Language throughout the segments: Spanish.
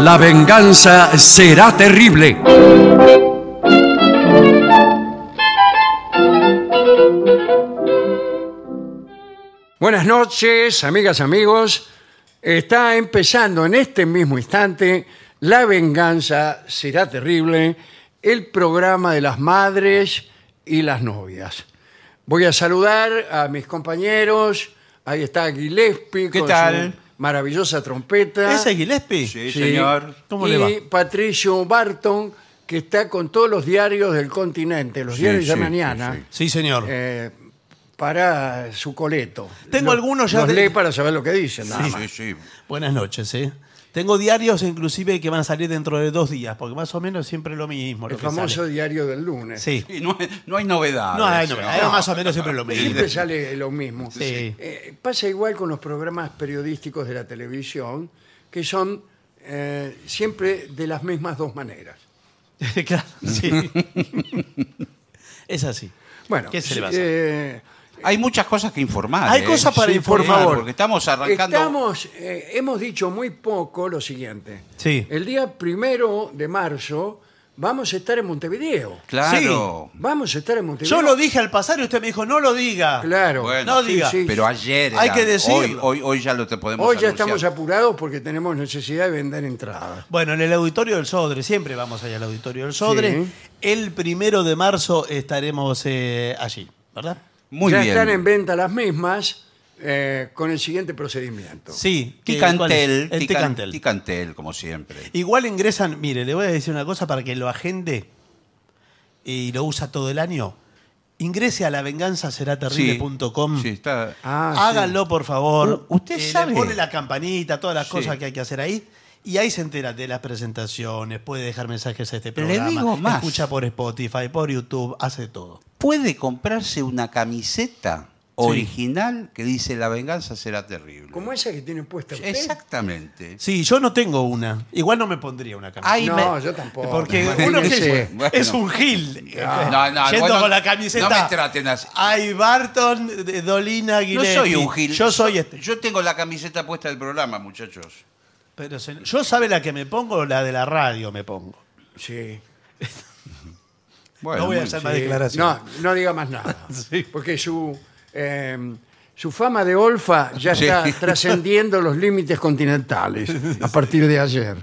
La venganza será terrible. Buenas noches, amigas, amigos. Está empezando en este mismo instante La venganza será terrible, el programa de las madres y las novias. Voy a saludar a mis compañeros. Ahí está Gillespie ¿Qué con tal? su maravillosa trompeta. ¿Ese es Gillespie? Sí, Sí. señor. ¿Cómo y le va? Patricio Barton, que está con todos los diarios del continente, los Sí, diarios de sí, mañana, sí, Sí, señor. eh, para su coleto. Tengo Lo- algunos ya Los de- lee para saber lo que dicen. nada Sí, más. sí, sí. Buenas noches, ¿eh? Tengo diarios inclusive que van a salir dentro de dos días, porque más o menos siempre lo mismo. El lo famoso sale. diario del lunes. Sí. Sí, no, hay, no hay novedades. No, hay novedades, No. más o menos siempre lo mismo. Siempre sale lo mismo. Sí. Eh, pasa igual con los programas periodísticos de la televisión, que son eh, siempre de las mismas dos maneras. claro, sí. es así. Bueno, ¿Qué se le va a hacer? eh, Hay muchas cosas que informar. Hay ¿eh? cosas para Sí, por informar. favor. Porque estamos arrancando. Estamos, eh, hemos dicho muy poco lo siguiente. Sí. El día primero de marzo vamos a estar en Montevideo. Claro. Vamos a estar en Montevideo. Yo lo dije al pasar y usted me dijo, no lo diga. Claro. Bueno, No diga. sí. Pero ayer. Hay era- que decirlo. Hoy, hoy, hoy ya lo te podemos Hoy ya anunciar. estamos apurados porque tenemos necesidad de vender entradas. Bueno, en el auditorio del Sodre, siempre vamos allá al auditorio del Sodre. El primero de marzo estaremos eh, allí, ¿verdad? Muy ya bien. están en venta las mismas eh, con el siguiente procedimiento. Sí. Ticantel. El Tican- Ticantel. Ticantel, como siempre. Igual ingresan, mire, le voy a decir una cosa para que lo agende y lo usa todo el año. Ingrese a lavenganzaseraterrible.com. Sí, está. Ah, sí. Háganlo, por favor. U- usted Eh, le sabe. pone la campanita, todas las Sí. cosas que hay que hacer ahí. Y ahí se entera de las presentaciones, puede dejar mensajes a este Le programa. digo más. Escucha por Spotify, por YouTube, hace todo. Puede comprarse una camiseta original que dice La venganza será terrible. Como esa que tiene puesta usted. Exactamente. Sí, yo no tengo una. Igual no me pondría una camiseta. Ay, No, me- yo tampoco. Porque uno que Bueno. es un gil. No, no, Yendo bueno, con la camiseta. no me traten así. Ay, Barton, Dolina, No Gillespie. soy un gil. Yo soy este. Yo tengo la camiseta puesta del programa, muchachos. Pero se- yo sabe la que me pongo, la de la radio me pongo. Sí. Bueno, no voy a muy- hacer más Sí. declaraciones. No, no diga más nada. Sí. Porque su, eh, su fama de Olfa ya Sí. está trascendiendo los límites continentales a partir de ayer.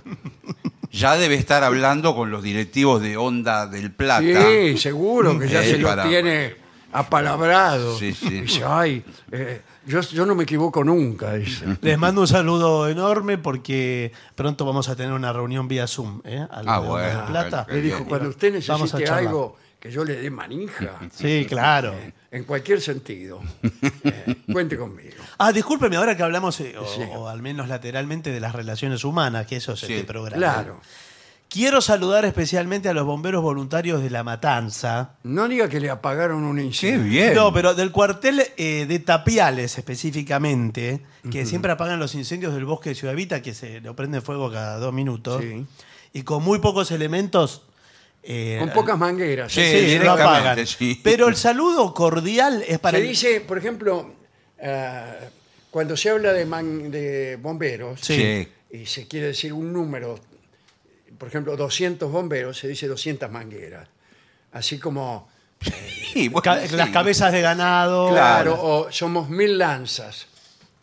Ya debe estar hablando con los directivos de Onda del Plata. Sí, seguro que ya Eh, se lo para- tiene apalabrado. Sí, sí. Dice, ay, eh, yo, yo no me equivoco nunca. Dice. Les mando un saludo enorme porque pronto vamos a tener una reunión vía Zoom. ¿eh? Al Ah, bueno, La Plata. Le dijo, bien. cuando usted Vamos a necesite algo que yo le dé manija, Sí, claro. en cualquier sentido, eh, cuente conmigo. Ah, discúlpeme, ahora que hablamos, eh, o, Sí. o al menos lateralmente, de las relaciones humanas, que eso es Sí, este programa. Claro. Quiero saludar especialmente a los bomberos voluntarios de La Matanza. No diga que le apagaron un Qué incendio. bien. No, pero del cuartel eh, de Tapiales específicamente, que siempre apagan los incendios del bosque de Ciudad Vita, que se lo prende fuego cada dos minutos, Sí. y con muy pocos elementos. eh, Con pocas mangueras. Sí, sí, lo apagan. sí. Pero el saludo cordial es para. Se el- dice, por ejemplo, ah, cuando se habla de, man- de bomberos Sí. Sí. y se quiere decir un número, por ejemplo, 200 bomberos, se dice 200 mangueras. Así como, Sí, bueno, ca- sí. las cabezas de ganado. claro, o somos mil lanzas.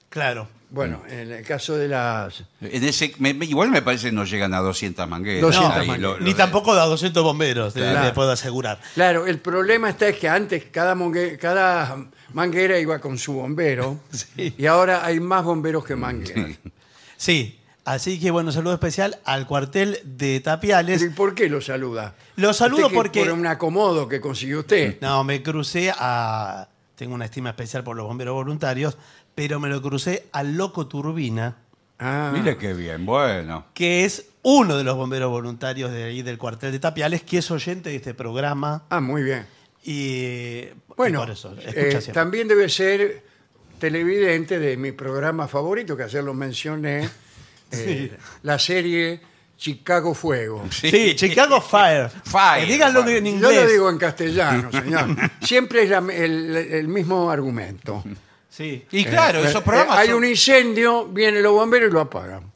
Claro. Bueno, en el caso de las... En ese, me- me- igual me parece que no llegan a 200 mangueras. 200 Ahí, mangueras. Ni tampoco da 200 bomberos, te- Claro. te puedo asegurar. Claro, el problema está es que antes cada, mongue- cada manguera iba con su bombero Sí. y ahora hay más bomberos que mangueras. Sí, así que bueno, saludo especial al cuartel de Tapiales. ¿Y por qué lo saluda? Lo saludo que porque- Por un acomodo que consiguió usted. No, me crucé a. Tengo una estima especial por los bomberos voluntarios, pero me lo crucé al Loco Turbina, Ah, Mire qué bien, bueno. que es uno de los bomberos voluntarios de ahí del cuartel de Tapiales, que es oyente de este programa. ah, muy bien. Y, Bueno, y por eso, eh, también debe ser televidente de mi programa favorito, que ayer lo mencioné, eh, la serie Chicago Fuego. Sí, Chicago Fire. Fire, Eh, díganlo en Yo inglés. lo digo en castellano, señor. Siempre es la- el, el mismo argumento. Sí. Y claro, Eh, esos eh, programas hay son- un incendio, vienen los bomberos y lo apagan.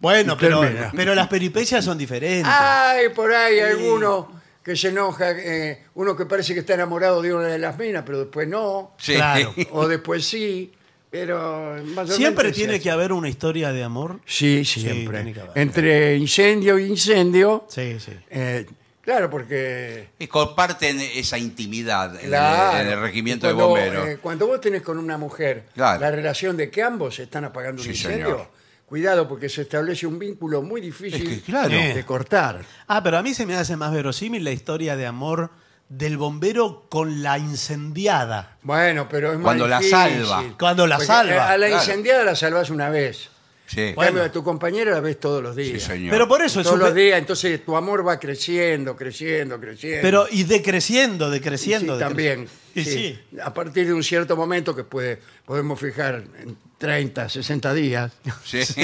Bueno, pero, termina. pero las peripecias son diferentes. Ay, por ahí alguno que se enoja, eh, uno que parece que está enamorado de una de las minas, pero después no, Sí. Claro. o después sí, pero Siempre tiene que haber una historia de amor. Sí, Sí, siempre. tiene que haber. Entre incendio y incendio, Sí, sí. eh, claro, porque... Y comparten esa intimidad en el- Claro, en, el, regimiento de cuando, bomberos. eh, cuando vos tenés con una mujer Claro. la relación de que ambos están apagando un Sí, incendio, señor. cuidado porque se establece un vínculo muy difícil Es que, claro. de cortar. Ah, pero a mí se me hace más verosímil la historia de amor del bombero con la incendiada. Bueno, pero es más Cuando la difícil. salva. Cuando la Porque, salva, eh, A la claro. incendiada la salvas una vez. Sí. En Bueno. cambio, a tu compañera la ves todos los días. Sí, señor. Pero por eso es Todos los días, entonces tu amor va creciendo, creciendo, creciendo. Pero y decreciendo, Sí, decreciendo. decre- también. Y sí. sí. A partir de un cierto momento que puede, podemos fijar en 30, 60 días, Sí.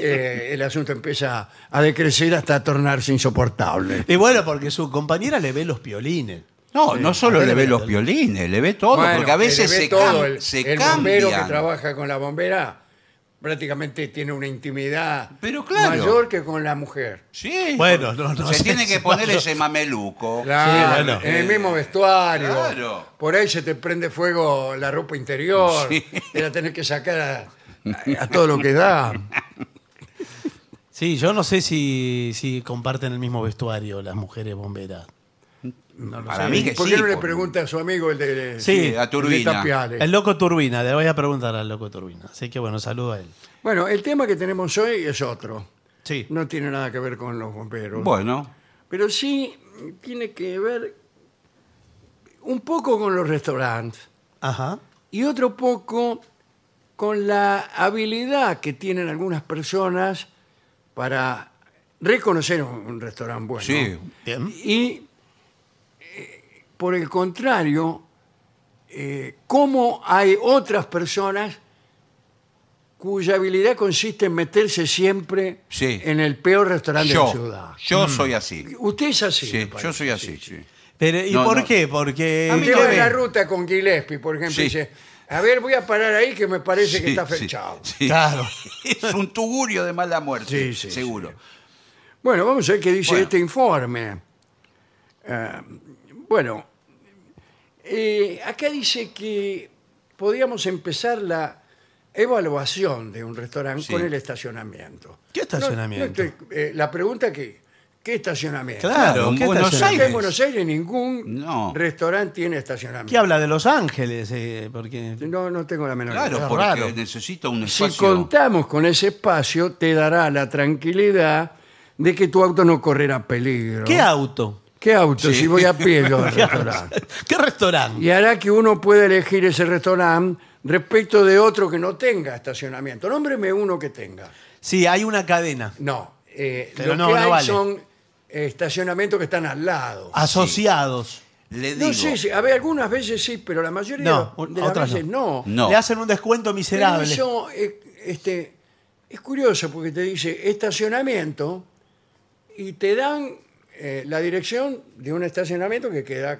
eh, el asunto empieza a decrecer hasta tornarse insoportable. Y bueno, porque su compañera le ve los piolines. No, no solo le ve los violines, le ve todo, Bueno, porque a veces le ve se, todo. cam- el, se el bombero que cambian. trabaja con la bombera prácticamente tiene una intimidad Pero claro. mayor que con la mujer. Sí. Bueno, no, no se sé tiene que poner ese mameluco. Claro, bueno. en el mismo vestuario. Claro. Por ahí se te prende fuego la ropa interior. Sí. Y la tenés que sacar a, a todo lo que da. Sí, yo no sé si, si comparten el mismo vestuario las mujeres bomberas. Para mí que ¿Por sí. qué no le por- pregunta a su amigo el de, Sí, Sí, a el de Turbina. Tapiales? El loco Turbina, le voy a preguntar al loco Turbina. Así que bueno, saludo a él. Bueno, el tema que tenemos hoy es otro. Sí. No tiene nada que ver con los bomberos. Bueno, Pero sí tiene que ver un poco con los restaurantes Ajá. y otro poco con la habilidad que tienen algunas personas para reconocer un, un restaurante bueno. sí. Bien. Y por el contrario, eh, cómo hay otras personas cuya habilidad consiste en meterse siempre Sí. en el peor restaurante de la Yo, ciudad. yo soy así. Usted es así. Sí, parece, yo soy así. sí, sí. sí. Pero, ¿Y No, por no. qué? Porque... A mí Usted ¿qué va en la ruta con Gillespie, por ejemplo, y Sí. dice, a ver, voy a parar ahí que me parece que Sí, está sí, fechado. sí. Claro. Es un tugurio de mala muerte, Sí, sí, seguro. sí. Bueno, vamos a ver qué dice Bueno. este informe. Ah, bueno, eh, acá dice que podríamos empezar la evaluación de un restaurante Sí. con el estacionamiento. ¿Qué estacionamiento? No, no estoy- eh, la pregunta que, ¿qué estacionamiento? Claro, en ¿qué Buenos estacionamiento? Acá en Aires. Buenos Aires ningún No. restaurante tiene estacionamiento. ¿Qué habla de Los Ángeles? Eh, porque... No, no tengo la menor Claro, idea. Es porque raro. necesita un Si espacio. contamos con ese espacio, te dará la tranquilidad de que tu auto no correrá peligro. ¿Qué auto? ¿Qué auto? Sí. Si voy a pie yo al restaurante. ¿Qué restaurante? Y hará que uno pueda elegir ese restaurante respecto de otro que no tenga estacionamiento. Nómbreme uno que tenga. Sí, hay una cadena. No. eh, Pero lo no, que no hay vale. son eh, estacionamientos que están al lado. Asociados. Le digo. no sé, si, a ver, algunas veces sí, pero la mayoría No, de las otras veces no. No. Le hacen un descuento Pero miserable. eso eh, este, es curioso porque te dice estacionamiento y te dan eh, la dirección de un estacionamiento que queda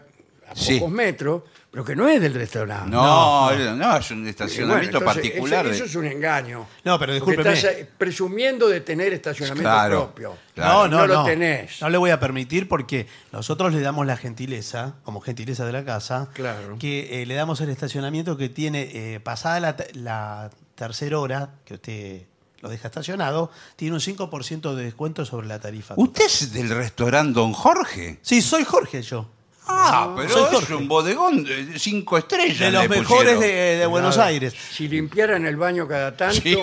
a Sí. pocos metros, pero que no es del restaurante. No, no, es un Y bueno, estacionamiento entonces, particular. Eso, de- eso es un engaño. No, pero Porque discúlpeme. estás eh, presumiendo de tener estacionamiento Claro. propio. Claro. No, no, No lo tenés. No le voy a permitir porque nosotros le damos la gentileza, como gentileza de la casa, Claro. que eh, le damos el estacionamiento que tiene, eh, pasada la, te- la tercera hora que usted lo deja estacionado, tiene un 5% de descuento sobre la tarifa. ¿Usted es del restaurante Don Jorge? Sí, soy Jorge yo. Ah, pero soy es Jorge. un bodegón de cinco estrellas. De los le mejores pusieron. de, de Buenos. Aires. Si limpiaran el baño cada tanto, Sí.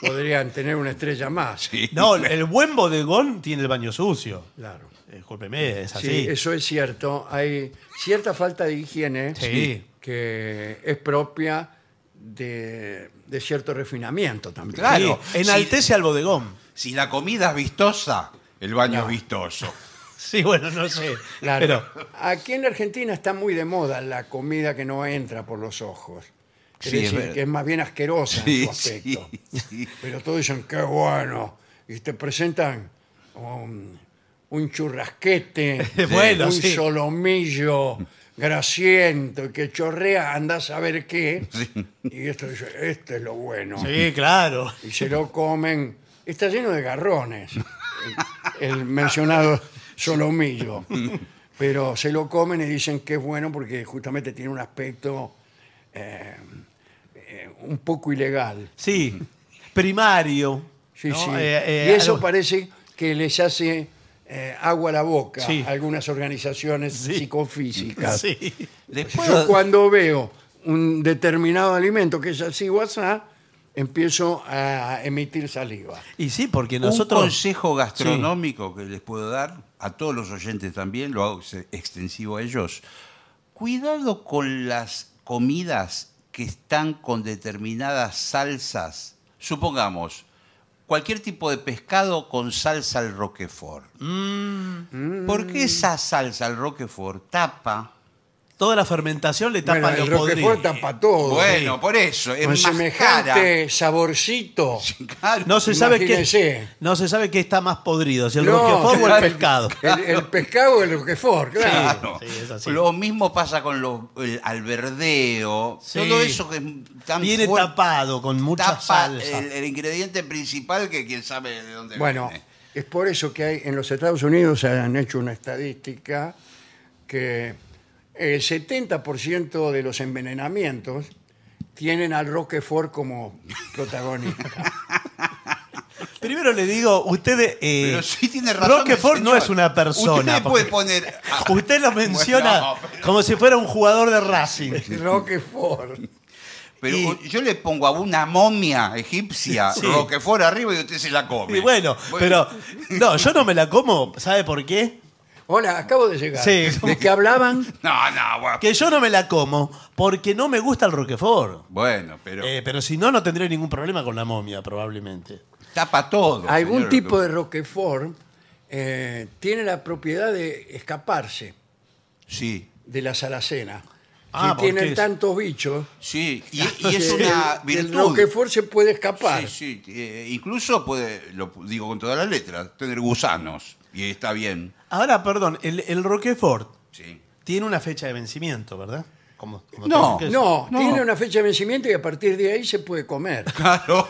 podrían tener una estrella más. Sí. No, el buen bodegón tiene el baño sucio. Claro. Discúlpeme, es así. Sí, eso es cierto. Hay cierta falta de higiene Sí. que es propia de, de cierto refinamiento también. Claro. Sí, enaltece al bodegón. Si la comida es vistosa, el baño No. es vistoso. Sí, bueno, no sé. Claro. Pero, Aquí en la Argentina está muy de moda la comida que no entra por los ojos. Es Sí, es decir, verdad. que es más bien asquerosa Sí, en su aspecto. sí, sí. Pero todos dicen, qué bueno. Y te presentan un, un churrasquete, Bueno, un sí. solomillo grasiento que chorrea, andás a ver qué. Y esto dice, este es lo bueno. sí, claro. Y se lo comen está lleno de garrones, el, el mencionado solomillo. Pero se lo comen y dicen que es bueno porque justamente tiene un aspecto eh, eh, un poco ilegal. Sí, primario. Sí, ¿no? sí. Eh, eh, y eso algo- parece que les hace eh, agua a la boca Sí. algunas organizaciones Sí. psicofísicas. Sí. Después, Yo cuando veo un determinado alimento que es así o empiezo a emitir saliva. Y sí, porque un nosotros. consejo gastronómico que les puedo dar a todos los oyentes también, lo hago ex- extensivo a ellos. Cuidado con las comidas que están con determinadas salsas. Supongamos, cualquier tipo de pescado con salsa al roquefort. Mm, Porque esa salsa al roquefort tapa. Toda la fermentación le tapa Bueno, el lo podrido. Roquefort tapa todo. Bueno, por eso, es Con más semejante saborcito. Claro. No se sabe qué no se sabe qué está más podrido, si el No, roquefort o el claro. pescado. El, el pescado del Roquefort, claro. Claro. Sí, es así. Lo mismo pasa con lo- el alberdeo, Sí. todo eso que es tan Viene fuerte, tapado con mucha tapa salsa. el, el ingrediente principal que quién sabe de dónde Bueno, viene. es por eso que hay, en los Estados Unidos se han hecho una estadística que el 70% de los envenenamientos tienen al Roquefort como protagonista. Primero le digo, usted. eh, Pero sí tiene razón. Roquefort no es una persona. Usted puede poner. Usted lo menciona Bueno, pero- como si fuera un jugador de Racing. Roquefort. Pero Y- yo le pongo a una momia egipcia Sí. Roquefort arriba y usted se la come. Y bueno, pero. No, yo no me la como. ¿Sabe por qué? Hola, acabo de llegar. Sí. ¿De qué hablaban? No, no, bueno. Que yo no me la como porque no me gusta el Roquefort. Bueno, pero Eh, pero si no, no tendría ningún problema con la momia, probablemente. tapa todo. Algún señor. tipo de Roquefort eh, tiene la propiedad de escaparse Sí, de la salacena. Ah, si ¿por tienen es? tantos bichos, sí. Y, y es que una el- el virtud. Roquefort se puede escapar. Sí, sí. eh, incluso puede, lo digo con todas las letras, tener gusanos. Y está bien. Ahora, perdón, el, el Roquefort Sí. tiene una fecha de vencimiento, ¿verdad? Como, como No, todo. No, No. tiene una fecha de vencimiento y a partir de ahí se puede comer. Claro.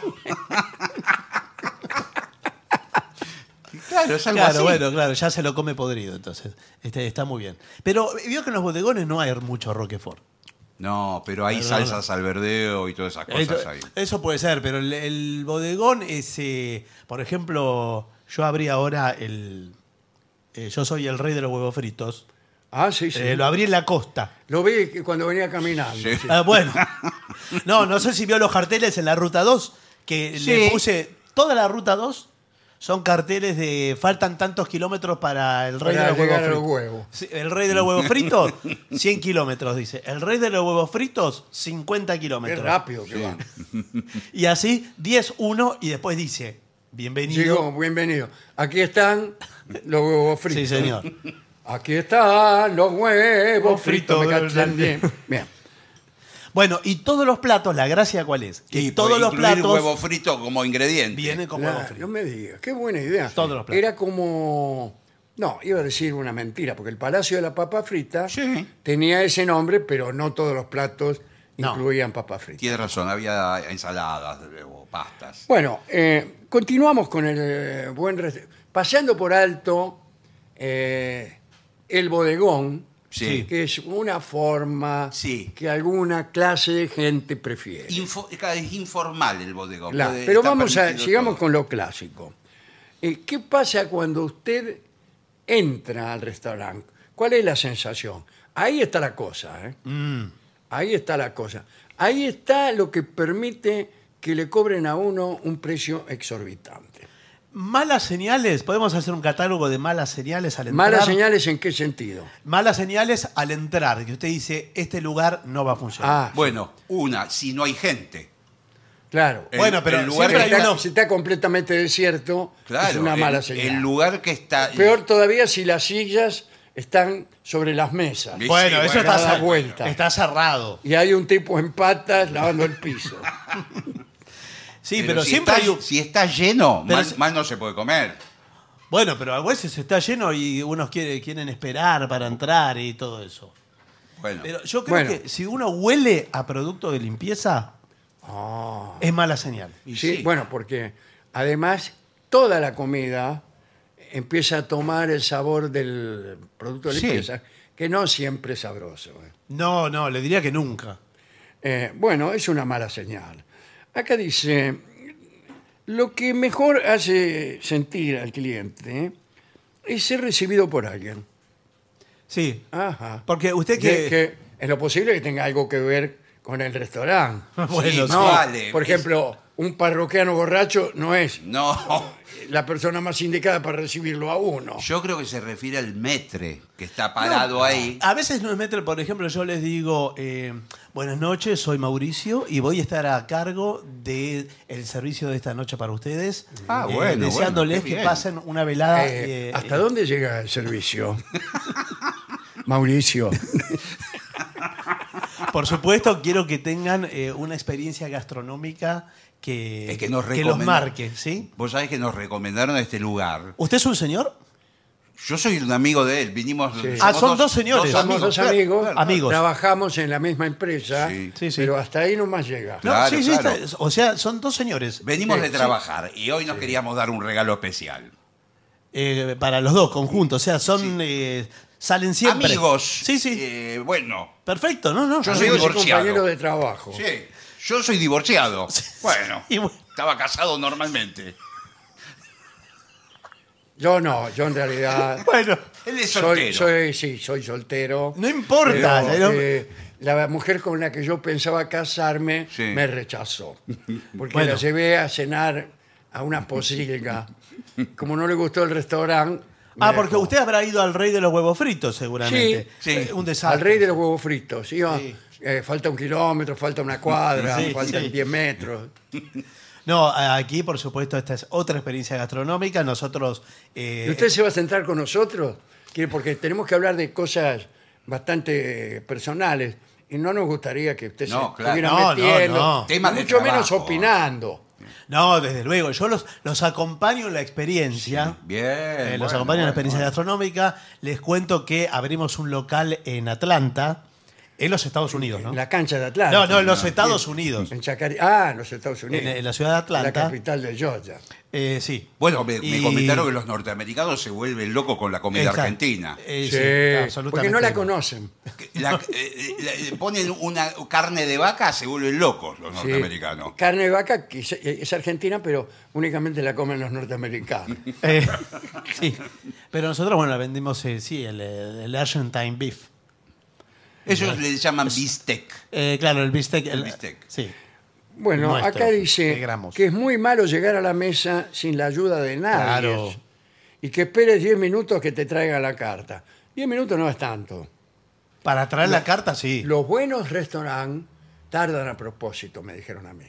claro, es algo Claro, así. bueno, claro, ya se lo come podrido, entonces. Este, está muy bien. Pero vio que en los bodegones no hay mucho Roquefort. No, pero hay salsas al verdeo y todas esas cosas Eso, ahí. eso puede ser, pero el, el bodegón es, eh, por ejemplo, yo abrí ahora el... eh, yo soy el rey de los huevos fritos. Ah, sí, sí. Eh, lo abrí en la costa. Lo vi que cuando venía caminando. Sí. sí. Ah, bueno. No, no sé si vio los carteles en la ruta 2, que Sí. le puse toda la ruta 2 son carteles de faltan tantos kilómetros para el rey Para de los llegar huevos a los fritos. huevos. Sí, el rey de los huevos fritos, 100 kilómetros, dice. El rey de los huevos fritos, 50 Qué kilómetros. rápido que va. Y así, 10, 1 y después dice, bienvenido. Llegó, bienvenido. Aquí están los huevos fritos. Sí, señor. Aquí están los huevos Fritos fritos. Me cachan bien. Bien. Bueno, y todos los platos, la gracia cuál es? Que Y todos los platos huevo frito como ingrediente. vienen con huevos Claro, fritos. no me digas, qué buena idea. Todos los platos. Era como. No, iba a decir una mentira, porque el Palacio de la Papa Frita Sí. tenía ese nombre, pero no todos los platos No. incluían papa frita. Tiene razón, había ensaladas o pastas. Bueno, eh, continuamos con el eh, buen. rest- Pasando por alto eh, el bodegón, Sí. que es una forma Sí. que alguna clase de gente prefiere. Info- es informal el bodegón. Puede- pero está vamos a, permitido sigamos todo. con lo clásico. Eh, ¿Qué pasa cuando usted entra al restaurante? ¿Cuál es la sensación? Ahí está la cosa, ¿eh? Mm. Ahí está la cosa. Ahí está lo que permite que le cobren a uno un precio exorbitante. Malas señales, podemos hacer un catálogo de malas señales al entrar. ¿Malas señales en qué sentido? Malas señales al entrar, que usted dice, este lugar no va a funcionar. Ah, Bueno, una, si no hay gente. claro. El- Bueno, pero el lugar siempre que hay Si está, uno- si está completamente desierto, Claro, es una el- mala el, señal. lugar que está. Peor todavía si las sillas están sobre las mesas. Sí, bueno, eso bueno. está, Cada cer- vuelta. está cerrado. Y hay un tipo en patas lavando el piso. Sí, pero, si siempre está, hay un- Si está lleno, Pero mal, si- mal no se puede comer. Bueno, pero a veces está lleno y unos quiere- quieren esperar para entrar y todo eso. Bueno, Pero yo creo Bueno. que si uno huele a producto de limpieza, es mala señal. y Sí, sí. bueno, porque además toda la comida empieza a tomar el sabor del producto de Sí. limpieza, que no siempre es sabroso. ¿eh? No, no, le diría que nunca. Eh, bueno, es una mala señal. Acá dice, lo que mejor hace sentir al cliente es ser recibido por alguien. Sí. Ajá. Porque usted Que, que. que en lo posible que tenga algo que ver con el restaurante. Bueno, Sí, No, vale. por ejemplo, un parroquiano borracho no es No, la persona más indicada para recibirlo a uno. yo creo que se refiere al metre que está parado ahí. A veces nos meten, por ejemplo, yo les digo, eh, buenas noches, soy Mauricio y voy a estar a cargo del el servicio de esta noche para ustedes. Ah, Eh, bueno, Deseándoles bueno, qué que bien. pasen una velada. Eh, eh, ¿Hasta eh, dónde llega el servicio? Mauricio. Por supuesto, quiero que tengan eh, una experiencia gastronómica que, Es que nos los marque, ¿sí? Vos sabés que nos recomendaron este lugar. ¿Usted es un señor? Yo soy un amigo de él, vinimos... Ah, somos son dos señores. Somos dos claro, amigos, claro. Amigos. trabajamos en la misma empresa, Sí. Sí, sí. pero hasta ahí nomás llega. No, Claro, sí, sí, claro. o sea, son dos señores. Venimos Sí, de sí. trabajar y hoy nos queríamos dar un regalo especial. Eh, para los dos conjuntos, o sea, son eh, salen siempre. Amigos. Sí, sí. eh, bueno, Perfecto, no, no. Yo soy divorciado. compañeros de trabajo. sí, yo soy divorciado. Bueno, Y bueno. estaba casado normalmente. Yo no, yo en realidad Bueno, Él es soy, soltero. soy, sí, soy soltero. no importa. Pero, ¿no? eh, la mujer con la que yo pensaba casarme Sí. me rechazó. Porque Bueno. la llevé a cenar a una posilga. Como no le gustó el restaurante. me ah, porque dejó. usted habrá ido al rey de los huevos fritos, seguramente. Sí, sí. Eh, un desastre. Al rey de los huevos fritos. Iba, Sí. Eh, falta un kilómetro, falta una cuadra, Sí, faltan sí. 10 metros. No, aquí, por supuesto, esta es otra experiencia gastronómica. Nosotros. eh, ¿Y usted se va a centrar con nosotros? Porque tenemos que hablar de cosas bastante personales y no nos gustaría que usted No, se claro. estuviera No, no, metiendo, no. Temas de mucho menos opinando. No, desde luego. Yo los, los acompaño en la experiencia. Bien. Eh, los bueno, acompaño en la experiencia bueno. gastronómica. Les cuento que abrimos un local en Atlanta, en los Estados Unidos, ¿no? En la cancha de Atlanta. No, no, en los Estados Unidos. En Chacari- Ah, en los Estados Unidos. En, en la ciudad de la Atlanta. capital de Georgia. Eh, sí. Bueno, me, comentaron que los norteamericanos se vuelven locos con la comida Exacto. argentina. Eh, Sí, sí, absolutamente. porque no la conocen. La- eh, eh, la- ponen una carne de vaca, se vuelven locos los Sí. norteamericanos. Carne de vaca que es, es argentina, pero únicamente la comen los norteamericanos. Eh, sí. Pero nosotros, bueno, vendimos, eh, sí, el, el Argentine Beef. Ellos le llaman bistec. Eh, claro, el bistec. El bistec. Sí. Bueno, Nuestro, acá de dice gramos. que es muy malo llegar a la mesa sin la ayuda de nadie. Claro. Y que esperes 10 minutos que te traiga la carta. 10 minutos no es tanto. Para traer la carta, sí. Los buenos restaurantes tardan a propósito, me dijeron a mí.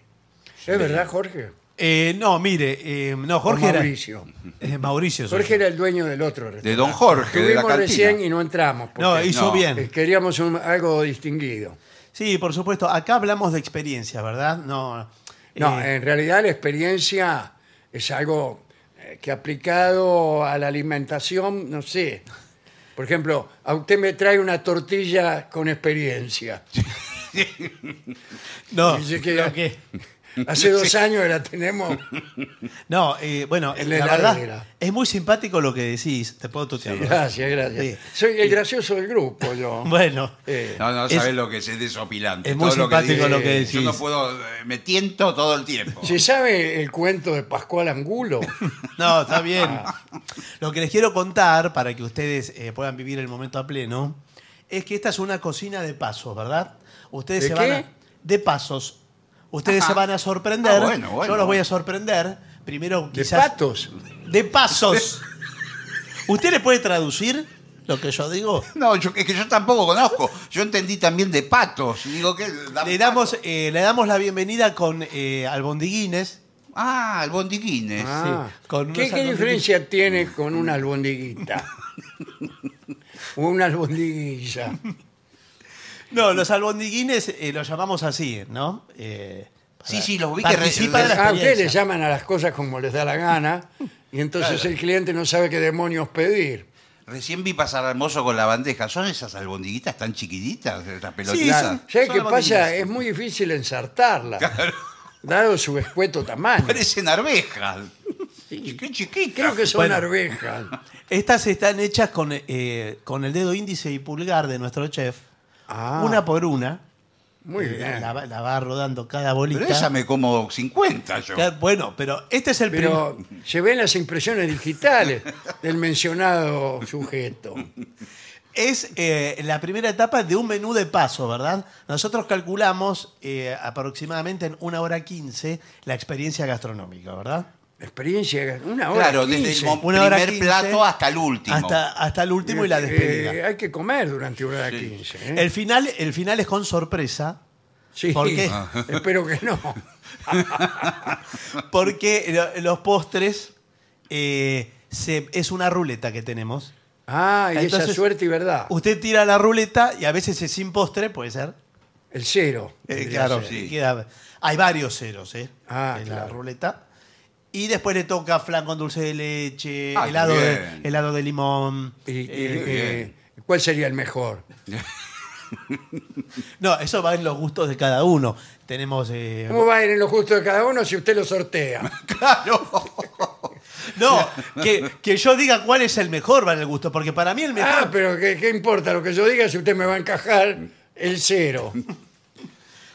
¿Es verdad, Jorge? Eh, no, mire, eh, no, Jorge O era. Mauricio. Eh, Mauricio. soy Jorge yo. era el dueño del otro restaurante. De Don Jorge, de la Estuvimos cantina. recién y no entramos. porque, No, hizo No. bien. eh, Queríamos un- algo distinguido. Sí, por supuesto. Acá hablamos de experiencia, ¿verdad? No. No, eh, en realidad la experiencia es algo eh, que aplicado a la alimentación, no sé. Por ejemplo, a usted me trae una tortilla con experiencia. no, dice que- no, ¿qué? Hace dos años la tenemos. No, eh, bueno, En la la verdad heladera. es muy simpático lo que decís. Te puedo tutear. ¿verdad? Gracias, gracias. Sí. Soy el gracioso del grupo, yo. Bueno, Eh, No, no Es- sabes lo que es, es desopilante. es muy Todo simpático dice- lo que Yo no decís. puedo, eh, me tiento todo el tiempo. ¿Se sabe el cuento de Pascual Angulo? no, está bien. Lo que les quiero contar, para que ustedes eh, puedan vivir el momento a pleno, es que esta es una cocina de pasos, ¿verdad? Ustedes ¿De se qué? van a, de pasos. Ustedes Ajá. se van a sorprender. Ah, bueno, bueno, Yo los voy a sorprender. Primero, ¿De quizás. patos? De pasos. ¿Usted le puede traducir lo que yo digo? No, yo, es que yo tampoco conozco. Yo entendí también de patos. Digo que Le damos, eh, le damos la bienvenida con eh, albondiguines. Ah, el bondiquines. Ah, con ¿Qué, unos qué albondiguines. diferencia tiene con una albondiguita? una albondiguilla. No, los albondiguines eh, los llamamos así, ¿no? Eh, Sí, sí, los vi que participa de la Ah, ustedes le experiencia. llaman a las cosas como les da la gana y entonces el cliente no sabe qué demonios pedir. Recién vi pasar al mozo con la bandeja. ¿Son esas albondiguitas tan chiquititas, estas Sí, pelotitas? son- ¿Sabe son qué pasa? Es muy difícil ensartarla, dado su escueto tamaño. Parecen arvejas. Sí. Qué chiquita. Creo que son Bueno. arvejas. Estas están hechas con, eh, con el dedo índice y pulgar de nuestro chef, Ah, una por una. muy Eh, bien. La, va- la va rodando cada bolita. Pero esa me como 50 yo. Ca- Bueno, pero este es el Pero primer. se ven las impresiones digitales del mencionado sujeto. Es eh, la primera etapa de un menú de paso, ¿verdad? Nosotros calculamos eh, aproximadamente en una hora quince la experiencia gastronómica, ¿verdad? Experiencia, una hora. Claro, desde el 15. mo- Una hora primer 15, plato hasta el último. Hasta, hasta el último y la despedida. Eh, hay que comer durante una hora Sí. 15. ¿eh? El final, el final es con sorpresa, Sí, ¿por qué? espero que no. porque lo- los postres eh, se- es una ruleta que tenemos. Ah, y esa Entonces, suerte y verdad. Usted tira la ruleta y a veces es sin postre, puede ser. El cero. Eh, podría claro, ser. sí. queda- hay varios ceros ¿eh? Ah, en la claro. ruleta. Y después le toca flan con dulce de leche, Ah, helado, de, bien. helado de limón. Y- y, eh, eh, ¿Cuál sería el mejor? no, eso va en los gustos de cada uno. Tenemos. eh, ¿Cómo va a ir en los gustos de cada uno si usted lo sortea? no, que, que yo diga cuál es el mejor va en el gusto, porque para mí el mejor. Ah, pero ¿qué, qué importa lo que yo diga si usted me va a encajar el cero?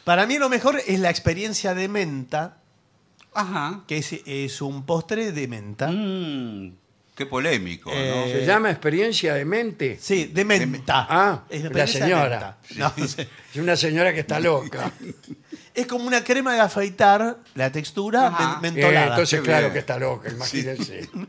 Para mí lo mejor es la experiencia de menta, Ajá. que es, es un postre de menta. Mm, qué polémico, Eh, ¿Se llama experiencia de mente? Sí, de menta. Ah, Es la experiencia de señora. menta. No, sí. Es una señora que está loca. Es como una crema de afeitar, la textura Ajá. men- Eh, mentolada. entonces, Qué claro bien. que está loca, imagínense. ¿no?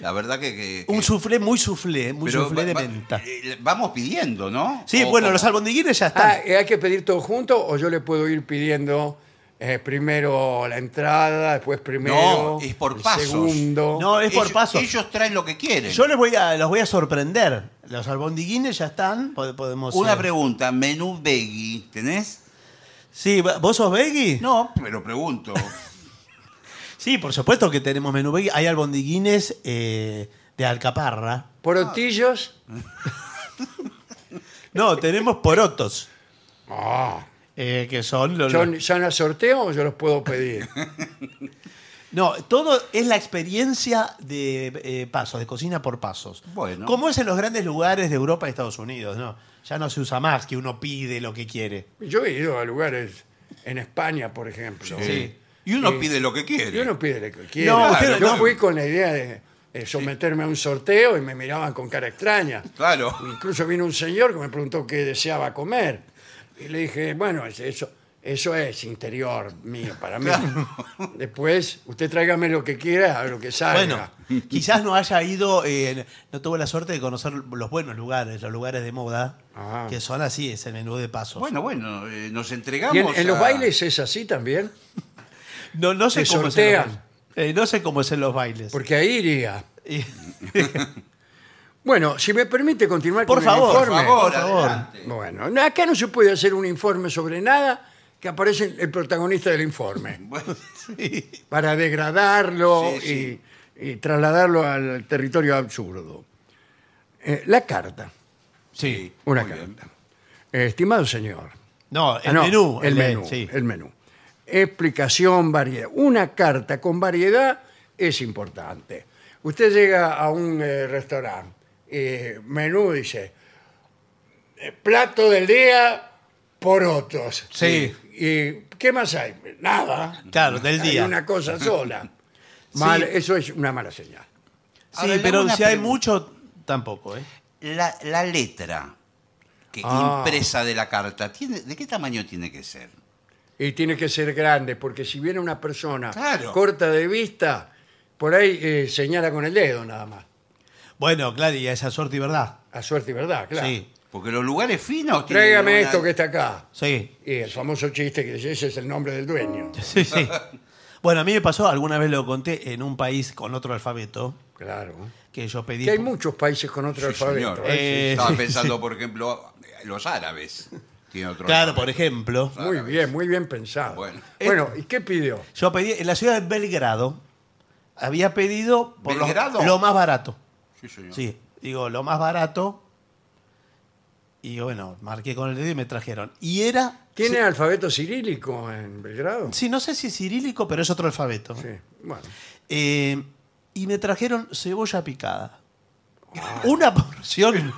La verdad que... que- Un que- soufflé muy soufflé, muy pero soufflé de va- va- menta. eh, Vamos pidiendo, ¿no? Sí, O bueno, como- los albondiguines ya están. Ah, ¿eh, ¿hay que pedir todo junto o yo le puedo ir pidiendo eh, primero la entrada, después primero No, es por el pasos. segundo? No, es por ellos, paso. Ellos traen lo que quieren. Yo les voy a, los voy a sorprender. Los albondiguines ya están. pod- Podemos. Una eh, pregunta, menú veggie, ¿tenés? Sí, ¿vos sos veggie? No, pero pregunto. Sí, por supuesto que tenemos menú veggie. Hay albondiguines eh, de alcaparra. ¿Porotillos? No, tenemos porotos. Ah, eh, que son los. ¿son, ¿Son a sorteo o yo los puedo pedir? No, todo es la experiencia de eh, pasos, de cocina por pasos. Bueno. Como es en los grandes lugares de Europa y Estados Unidos, ¿no? Ya no se usa más que uno pide lo que quiere. Yo he ido a lugares en España, por ejemplo. Sí. Y uno pide lo que quiere. Yo no pide lo que quiere. No, usted yo no. fui con la idea de, de someterme a un sorteo y me miraban con cara extraña. Claro. Incluso vino un señor que me preguntó qué deseaba comer. Y le dije, bueno, es- eso, eso es interior mío para mí. Después, usted tráigame lo que quiera, lo que salga. Bueno, quizás no haya ido, eh, no tuvo la suerte de conocer los buenos lugares, los lugares de moda, Ah. que son así, es el menú de pasos. Bueno, bueno, eh, nos entregamos. ¿Y en, en los a- bailes es así también? no, no sé se cómo es en los sortean. bailes. Eh, no sé cómo es en los bailes. Porque ahí iría. Y- Bueno, si me permite continuar por con favor, el informe. Por favor, por favor. adelante. Bueno, no, acá no se puede hacer un informe sobre nada que aparece el protagonista del informe. Bueno, Sí. para degradarlo Sí, Y, y trasladarlo al territorio absurdo. Eh, la carta, Sí. una muy bien. carta. Eh, estimado señor. No, el Ah, no, menú. El de- menú. sí. El menú. Explicación, variedad. Una carta con variedad es importante. Usted llega a un eh, restaurante, eh, menú dice, eh, plato del día, porotos. Sí. ¿Y qué más hay? Nada. Claro, del Hay día. una cosa sola. Mal- Sí. Eso es una mala señal. Sí, Ahora, pero si hay mucho, tampoco, ¿eh? La, la letra que Ah. impresa de la carta, ¿tiene, ¿de qué tamaño tiene que ser? Y tiene que ser grande, porque si viene una persona Claro. corta de vista, por ahí eh, señala con el dedo nada más. Bueno, claro, y a esa suerte y verdad. A suerte y verdad, claro. Sí, Porque los lugares finos tienen Tráigame una- esto que está acá. sí, Y el famoso chiste que dice, ese es el nombre del dueño. sí, sí. Bueno, a mí me pasó, alguna vez lo conté, en un país con otro alfabeto, Claro. que yo pedí... Que hay muchos países con otro Sí, alfabeto. señor. ¿eh? Eh, Estaba sí, pensando, por ejemplo, los árabes. Tienen otro Claro, por ejemplo, Muy bien, muy bien pensado. Bueno. Bueno, ¿y qué pidió? yo pedí, en la ciudad de Belgrado, había pedido por lo- ¿Belgrado? Lo, más barato. Sí, señor. Sí, digo, lo más barato. Y bueno, marqué con el dedo y me trajeron. Y era... ¿Tiene sí, alfabeto cirílico en Belgrado? Sí, no sé si es cirílico, pero es otro alfabeto. Sí, bueno. Eh, y me trajeron cebolla picada. Una porción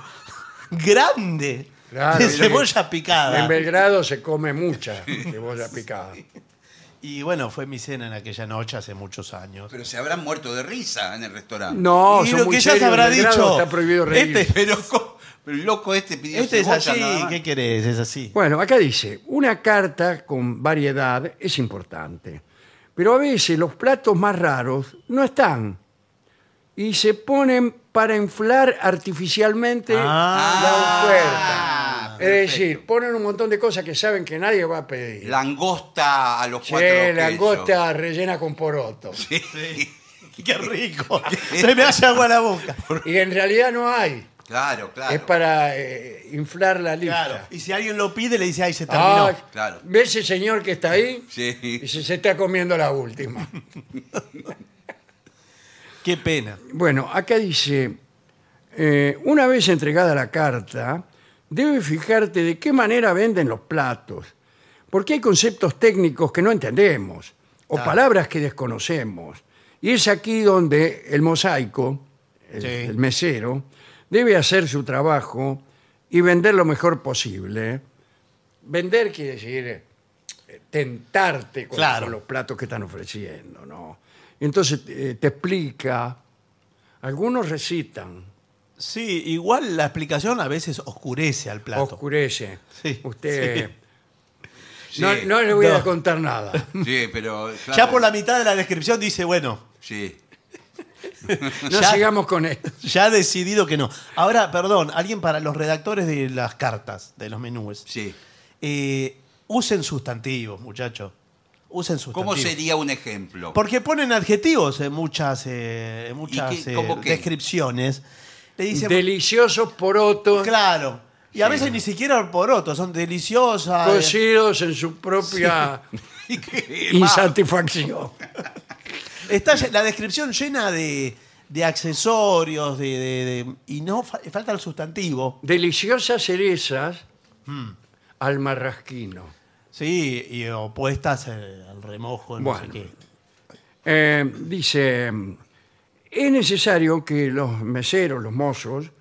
grande Claro, de cebolla En picada. Belgrado se come mucha cebolla picada. Y bueno, fue mi cena en aquella noche hace muchos años. Pero se habrán muerto de risa en el restaurante. No, Y son lo muy que ya se serios, habrá dicho, Está prohibido reír. este- Pero, co- pero el loco este pidió Este es cebolla así, nada más. ¿qué querés? Es así. Bueno, acá dice, una carta con variedad es importante, pero a veces los platos más raros no están y se ponen para inflar artificialmente Ah. la oferta. Ah, es decir, ponen un montón de cosas que saben que nadie va a pedir. Langosta a los Sí, cuatro quesos. langosta rellena con poroto. Qué rico. Se me hace agua la boca. Y en realidad no hay. Claro, claro. Es para eh, inflar la lista. Claro. Y si alguien lo pide, le dice, ay, se terminó. Ah, Claro. ¿Ve ese señor que está ahí? Sí. Y se, se está comiendo la última. Qué pena. Bueno, acá dice, eh, una vez entregada la carta, debes fijarte de qué manera venden los platos, porque hay conceptos técnicos que no entendemos o palabras que desconocemos. Y es aquí donde el mosaico, el, Sí. el mesero, debe hacer su trabajo y vender lo mejor posible. Vender quiere decir eh, tentarte con, Claro. con los platos que están ofreciendo, ¿no? Entonces eh, te explica, algunos recitan, Sí, igual la explicación a veces oscurece al plato. oscurece. Sí, Usted Sí. no, no le voy a No. contar nada. Sí, pero. Ya por la mitad de la descripción dice, bueno, Sí. No Ya. sigamos con esto. ya ha decidido que no. Ahora, perdón, alguien para los redactores de las cartas, de los menús, Sí. eh, usen sustantivos, muchachos. Usen sustantivos. ¿Cómo sería un ejemplo? Porque ponen adjetivos en muchas, eh, en muchas qué- eh, cómo qué? descripciones. Le Deliciosos porotos claro. Y a veces ni siquiera porotos, son deliciosas. eh, cocidos en su propia insatisfacción. Está la descripción llena de, de accesorios de, de- de- y no fa- falta el sustantivo. Deliciosas cerezas Hmm. al marrasquino. Sí, y opuestas eh, al remojo, no Bueno. sé qué. Eh, dice, es necesario que los meseros, los mozos,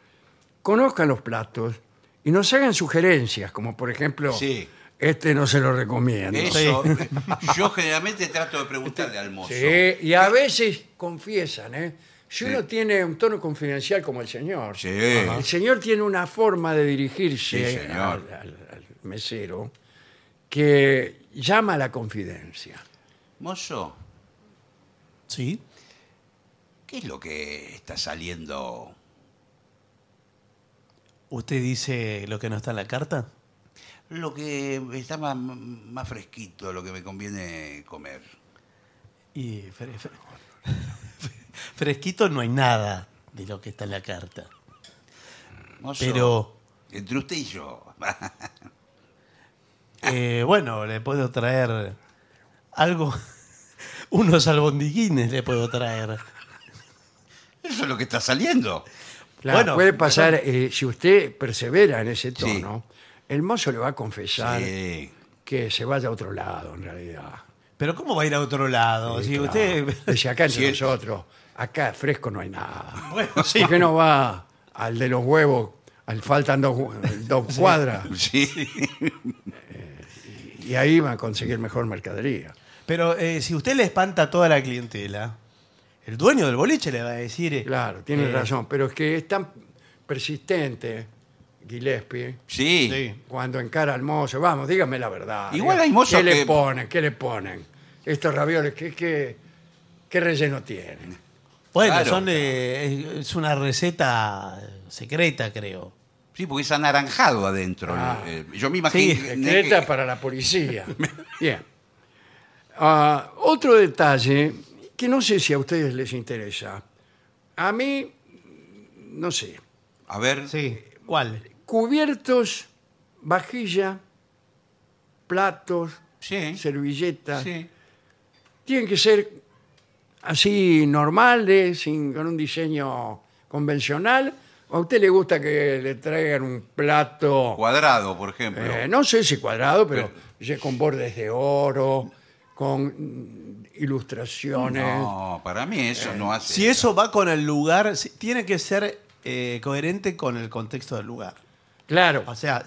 conozcan los platos y nos hagan sugerencias, como por ejemplo, Sí. este no se lo recomiendo. Eso. Yo generalmente trato de preguntarle al mozo. Sí, y a veces confiesan, ¿eh? Si uno tiene un tono confidencial como el señor, Sí. el señor tiene una forma de dirigirse Sí, señor. al, al- al mesero que llama a la confidencia. Mozo, Sí. ¿Qué es lo que está saliendo? ¿Usted dice lo que no está en la carta? Lo que está más, más fresquito, lo que me conviene comer. Y fre- fre- fresquito no hay nada de lo que está en la carta. Mozo, Pero, Entre usted y yo. eh, bueno, le puedo traer algo, unos albondiguines le puedo traer. Eso es lo que está saliendo. Claro, Bueno, puede pasar, eh, si usted persevera en ese tono, el mozo le va a confesar Sí. que se vaya a otro lado, en realidad. Pero ¿cómo va a ir a otro lado? Sí, si claro. usted... Dice, acá entre Sí. nosotros, acá fresco no hay nada. Bueno. ¿Por qué no va al de los huevos, al faltan dos, cuadras, Sí. y ahí va a conseguir mejor mercadería? Pero eh, si usted le espanta a toda la clientela, el dueño del boliche le va a decir... eh, Claro, tiene eh, razón, pero es que es tan persistente Gillespie Sí. Sí. cuando encara al mozo. Vamos, dígame la verdad. Igual hay mozos ¿Qué le que- ponen? ¿Qué le ponen? Estos ravioles, ¿qué, qué, qué relleno tienen? Bueno, Claro. son, eh, es una receta secreta, creo. Sí, porque es anaranjado adentro. Ah. Eh, yo me imagino. Secreta para la policía. Bien. Ah, otro detalle que no sé si a ustedes les interesa. A mí, no sé. A ver. Sí. ¿Cuál? Cubiertos, vajilla, platos, Sí. servilletas. Sí. Tienen que ser así normales, sin, con un diseño convencional. ¿O a usted le gusta que le traigan un plato, Cuadrado, por ejemplo. eh, no sé si cuadrado, pero ya con bordes de oro, con ilustraciones. No, para mí eso no hace. Si eso va con el lugar, si- tiene que ser eh, coherente con el contexto del lugar. Claro. O sea,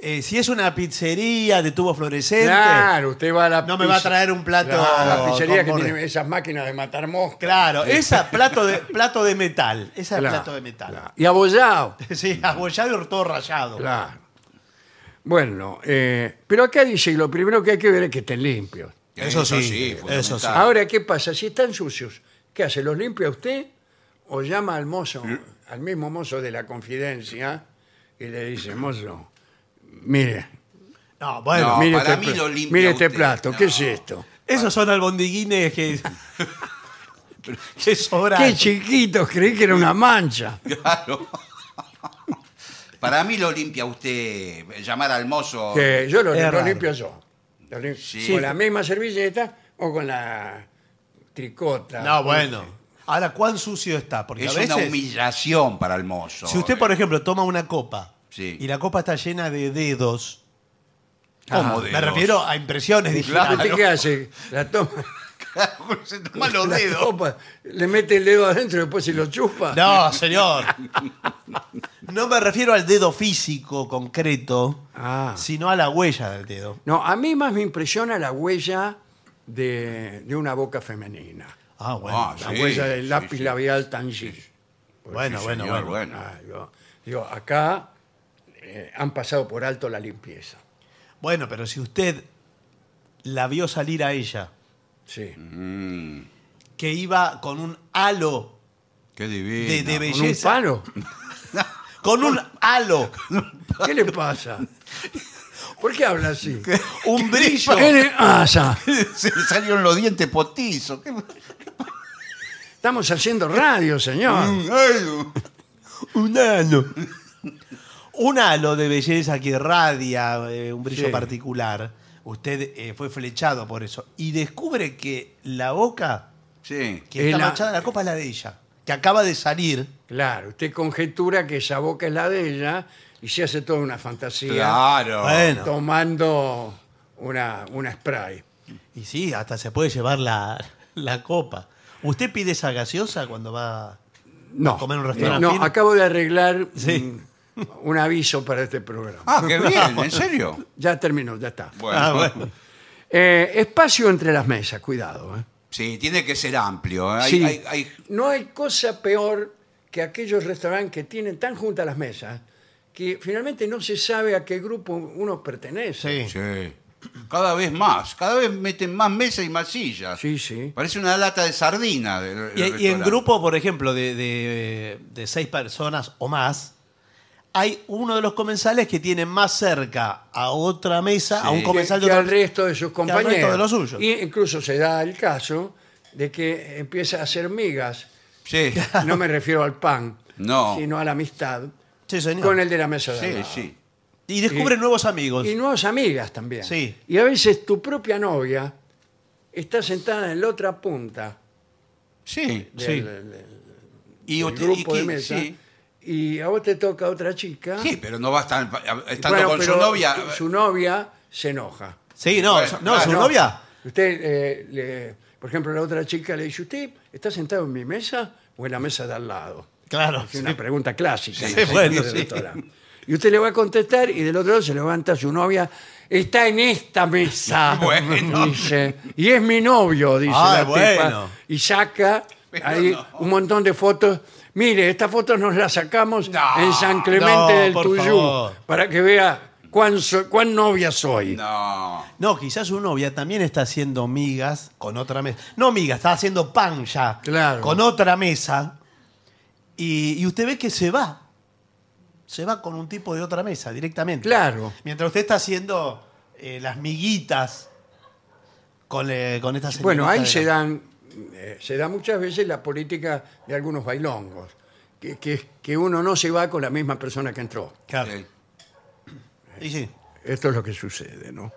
eh, si es una pizzería de tubo fluorescente, Claro, usted va a la No me va a traer un plato Claro, la pizzería con que borde. tiene esas máquinas de matar moscas. claro, esa plato de, plato de metal, esa es Claro, plato de metal. claro. Y abollado. Sí, abollado y todo rayado. Claro. Bueno, eh, pero acá dice, lo primero que hay que ver es que estén limpios. Eso sí, eso sí. Ahora, ¿qué pasa? Si están sucios, ¿qué hace? ¿Los limpia usted o llama al mozo, al mismo mozo de la confidencia y le dice, mozo, mire, No, bueno, No, mire, para este, mí pla- lo limpia mire este usted, plato, no. ¿qué es esto? esos son albondiguines que. que sobran. Qué chiquitos, creí que era una mancha. Claro. Para mí lo limpia usted, llamar al mozo. Que yo lo, Es lo raro. limpio yo. Sí. Con la misma servilleta o con la tricota. No, bueno. Ahora, ¿cuán sucio está? Porque Es a veces. una humillación para el mozo. Si usted, por ejemplo, toma una copa Sí. y la copa está llena de dedos, ¿Cómo Ah, de me refiero a impresiones digitales. ¿Usted qué hace? La toma, Se toma los la dedos. copa, le mete el dedo adentro y después se lo chupa. No, señor. No me refiero al dedo físico concreto, Ah. sino a la huella del dedo. No, a mí más me impresiona la huella de, de una boca femenina. Ah, bueno. Ah, La Sí, huella del sí, lápiz sí. labial tangible. bueno, Sí, bueno, señor, bueno. Ah, digo, digo, acá eh, han pasado por alto la limpieza. Bueno, pero si usted la vio salir a ella, Sí. Mm, que iba con un halo qué divino. de, de ¿Con un belleza. palo? Con un halo. ¿Qué le pasa? ¿Por qué habla así? Un brillo. ¿Qué le pasa? Se le salieron los dientes potizos. ¿Qué- Estamos haciendo radio, señor. Un halo. Un halo de belleza que irradia eh, un brillo Sí. particular. Usted eh, fue flechado por eso. Y descubre que la boca Sí. que Es está la- manchada en la copa es la de ella. Que acaba de salir. Claro, usted conjetura que esa boca es la de ella y se hace toda una fantasía Claro. Bueno. tomando una, una spray. Y sí, hasta se puede llevar la, la copa. ¿Usted pide esa gaseosa cuando va No, comer en un restaurante no, fino? acabo de arreglar Sí. un, un aviso para este programa. Ah, qué bien, ¿en serio? Ya terminó, ya está. Bueno, Ah, bueno. Eh, espacio entre las mesas, cuidado. ¿eh? Sí, tiene que ser amplio. ¿eh? Hay, Sí. hay- hay- No hay cosa peor que aquellos restaurantes que tienen tan juntas las mesas que finalmente no se sabe a qué grupo uno pertenece. Sí. Sí. Cada vez más, cada vez meten más mesas y más sillas. Sí, sí. Parece una lata de sardina. del- del Y, y en restaurante. grupo, por ejemplo, de, de- de seis personas o más, hay uno de los comensales que tiene más cerca a otra mesa, Sí. a un Que- comensal que de al otra resto de sus al compañeros. resto de los suyos. Y incluso se da el caso de que empieza a hacer migas. Sí, No me refiero al pan, No. sino a la amistad Sí, señor. con el de la mesa de al sí, lado. sí. Y descubre Y- nuevos amigos. Y nuevas amigas también. Sí. Y a veces tu propia novia está sentada en la otra punta Sí. del, Sí. del- Y del usted- y grupo de que- mesa. sí. Y a vos te toca otra chica. Sí, pero no va a estar estando Bueno, con su novia. Su novia se enoja. Sí, no, Bueno, no, claro, su No. novia. Usted, eh, le- por ejemplo, la otra chica le dice, ¿usted está sentado en mi mesa o en la mesa de al lado? Claro. Es una pregunta clásica. Sí, en el bueno, del sí. Y usted le va a contestar y del otro lado se levanta su novia. Está en esta mesa. Bueno. Dice. Y es mi novio, dice Ah, la tipa, bueno. Y saca ahí no. un montón de fotos. Mire, estas fotos nos las sacamos No, en San Clemente no, del por Tuyú. favor. Para que vea cuán, so- cuán novia soy. No. No, quizás su novia también está haciendo migas con otra mesa. No migas, está haciendo pan ya. Claro. Con otra mesa. Y, y usted ve que se va. Se va con un tipo de otra mesa directamente. Claro. Mientras usted está haciendo eh, las miguitas con, eh, con esta señorita Bueno, ahí de se la- dan, eh, se da muchas veces la política de algunos bailongos, que, que, que uno no se va con la misma persona que entró. Claro. Y sí. Esto es lo que sucede, ¿no?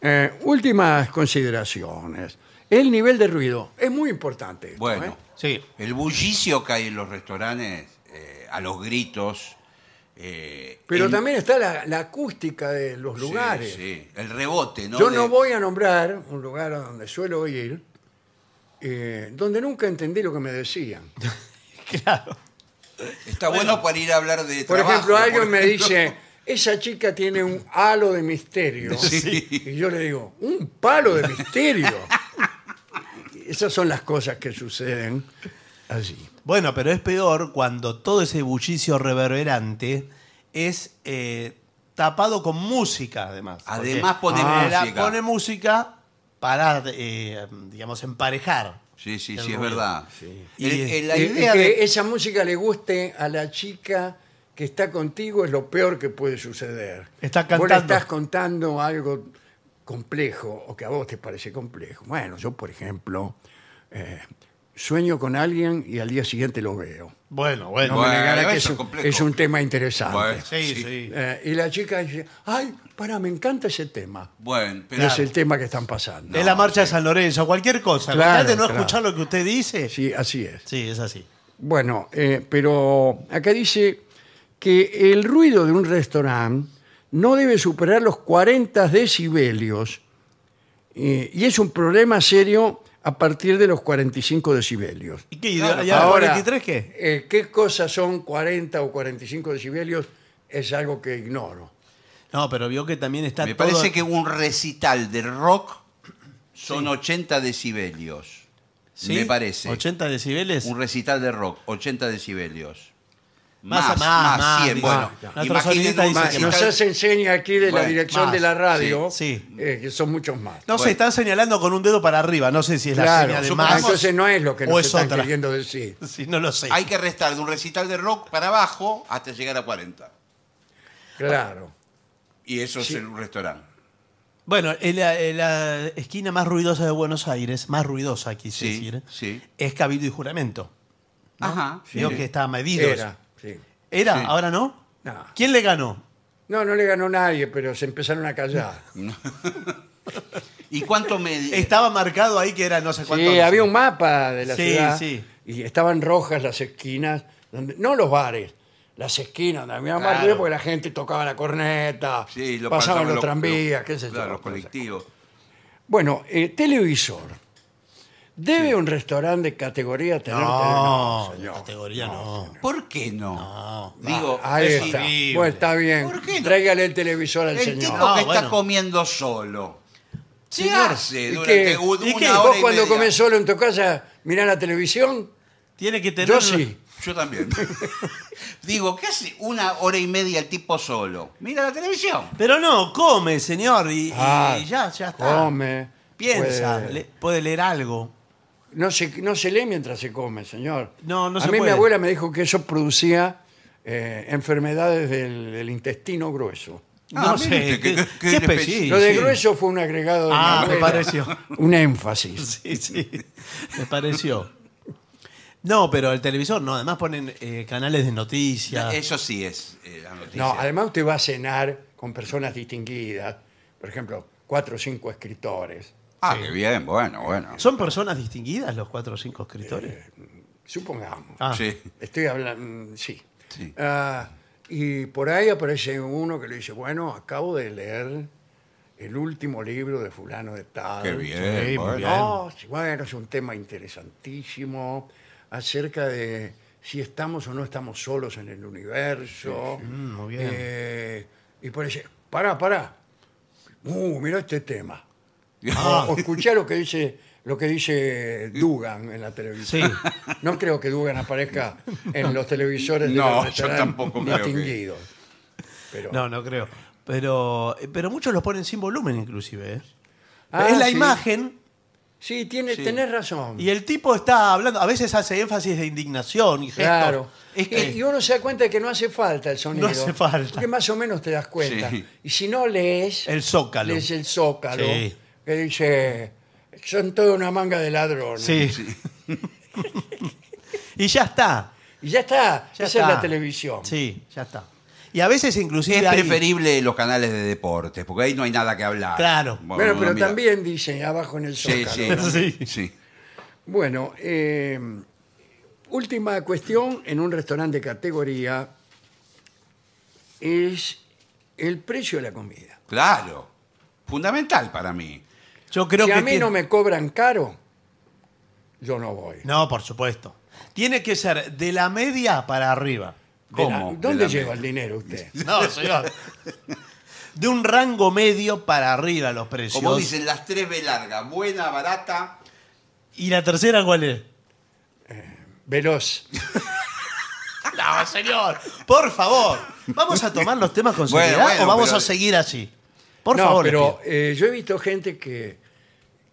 Eh, últimas consideraciones. El nivel de ruido es muy importante. esto, Bueno, ¿eh? Sí. el bullicio que hay en los restaurantes, eh, a los gritos. eh, Pero también está la, la acústica de los Sí, lugares. Sí, el rebote, ¿no? Yo De- no voy a nombrar un lugar a donde suelo ir, eh, donde nunca entendí lo que me decían. Claro. Está bueno, para ir a hablar de Por trabajo, ejemplo, alguien por me dice, esa chica tiene un halo de misterio. Sí. Y yo le digo, un palo de misterio. Esas son las cosas que suceden allí. Bueno, pero es peor cuando todo ese bullicio reverberante es eh, tapado con música, además. Además pone música. pone música para, eh, digamos, emparejar. Sí, sí, El sí, es verdad. Y- El- el- la Eh, idea que de... esa música le guste a la chica que está contigo es lo peor que puede suceder. Está Vos le cantando. estás contando algo complejo o que a vos te parece complejo. Bueno, yo, por ejemplo, eh, sueño con alguien y al día siguiente lo veo. Bueno, bueno. No me Bueno, negará que es eso es un, complejo. es un tema interesante. Bueno, Sí, sí. sí. Eh, y la chica dice, ay, para, me encanta ese tema. Bueno, pero... Es el tema que están pasando. es la marcha de San Lorenzo, cualquier cosa. Claro, de no claro. escuchar lo que usted dice. Sí, Sí, así es. es así. Bueno, eh, pero acá dice que el ruido de un restaurante no debe superar los 40 decibelios eh, y es un problema serio a partir de los 45 decibelios. ¿Y qué? ¿Y y a Ahora, 43 qué? eh, ¿Qué cosas son 40 o 45 decibelios? Es algo que ignoro. No, pero vio que también está Me todo- parece que un recital de rock son 80 decibelios. ¿Sí? Me parece. 80 decibeles. Un recital de rock, 80 decibelios. Más, Más, más, más, más, 100. dice. Bueno, imaginen Nos hace enseña aquí de la Bueno, dirección más, de la radio, sí, sí. eh, que son muchos más. No se están señalando con un dedo para arriba. No sé si es la claro, señal de supongamos- más. entonces no es lo que o nos es están otra. queriendo decir. Sí, no lo sé. Hay que restar de un recital de rock para abajo hasta llegar a 40. Claro. Y eso es en un restaurante. Bueno, en la, en la esquina más ruidosa de Buenos Aires, más ruidosa quise Sí, decir, sí. es Cabildo y Juramento. Ajá. Vio sí. que está medido. Era, sí. ¿Era? Sí. ¿Ahora no? No. ¿Quién le ganó? No, no le ganó nadie, pero se empezaron a callar. ¿Y cuánto me.? Estaba marcado ahí que era no sé cuánto. Sí, había un mapa de la Sí, ciudad sí. y estaban rojas las esquinas, donde, no los bares, las esquinas donde había más ruido porque la gente tocaba la corneta, Sí, lo pasaban los los- tranvías, qué sé yo. claro, los colectivos. Bueno, eh, televisor. ¿Debe un restaurante de categoría tener No, de categoría no. ¿por qué no? No. Digo, Ahí es está. horrible. Bueno, está bien. ¿Por qué no? Tráigale el televisor al el señor. tipo No, que está bueno. comiendo solo. ¿Qué Señor, hace ¿Y durante qué? un- ¿Y una qué? hora ¿Vos y cuando media? comés solo en tu casa mirás la televisión? Tiene que tener. Yo sí. Yo también. Digo, ¿qué hace una hora y media el tipo solo? Mira la televisión. Pero no, come, señor. Y, y Ah, ya, ya está. Come. Piensa, puede- le- puede leer algo. No se, no se lee mientras se come, señor. No, no A se mí puede. mi abuela me dijo que eso producía eh, enfermedades del, del intestino grueso. No Ah, sé, mire, qué, qué-. Lo de sí. grueso fue un agregado de mi Ah, me abuela, pareció. Un énfasis. Sí, sí. Me pareció. No, pero el televisor no. Además ponen eh, canales de noticias. Eso sí es eh, la noticia. No, además usted va a cenar con personas distinguidas. Por ejemplo, cuatro o cinco escritores. Ah, qué bien, bueno, bueno. ¿Son personas distinguidas los cuatro o cinco escritores? Supongamos. Ah. Sí. Estoy hablando, sí. Sí. Ah, y por ahí aparece uno que le dice, bueno, acabo de leer el último libro de fulano de tal. Qué bien, Sí, bueno. bien. No, bueno, es un tema interesantísimo acerca de si estamos o no estamos solos en el universo. Mm, muy bien. Eh, y por ahí, pará, pará. Uh, mira este tema. Ah. O, o escuchá lo que dice lo que dice Dugan en la televisión. Sí. No creo que Dugan aparezca en los televisores de No, los yo tampoco creo que- distinguidos. Pero, No, no creo. Pero, pero muchos los ponen sin volumen, inclusive. ¿eh? Ah, es la sí. imagen Sí, tiene, Sí. tenés razón. y el tipo está hablando. A veces hace énfasis de indignación y gestos. Claro. Es que- y uno se da cuenta de que no hace falta el sonido. No hace falta. Porque más o menos te das cuenta. Sí. Y si no lees, El zócalo. lees el zócalo, Sí. Que dice, son toda una manga de ladrones. Sí. y ya está. Y ya está, Ya esa está. es la televisión. Sí, ya está. Y a veces inclusive Es hay- preferible los canales de deportes, porque ahí no hay nada que hablar. Claro. Bueno, pero mira. también dice abajo en el Sí, zócalo. sí, ¿no? Sí. sí. Bueno, eh, última cuestión en un restaurante de categoría es el precio de la comida. Claro. Fundamental para mí. Yo creo si que a mí tiene- no me cobran caro, yo no voy. No, por supuesto. Tiene que ser de la media para arriba. La- ¿Cómo? ¿Dónde lleva el dinero usted? No, señor. De un rango medio para arriba los precios. Como dicen las tres B largas, buena, barata. ¿Y la tercera cuál es? Veloz. No, señor. Por favor. ¿Vamos a tomar los temas con Bueno, seriedad bueno, o vamos pero- a seguir así? Por no, favor. pero eh, yo he visto gente que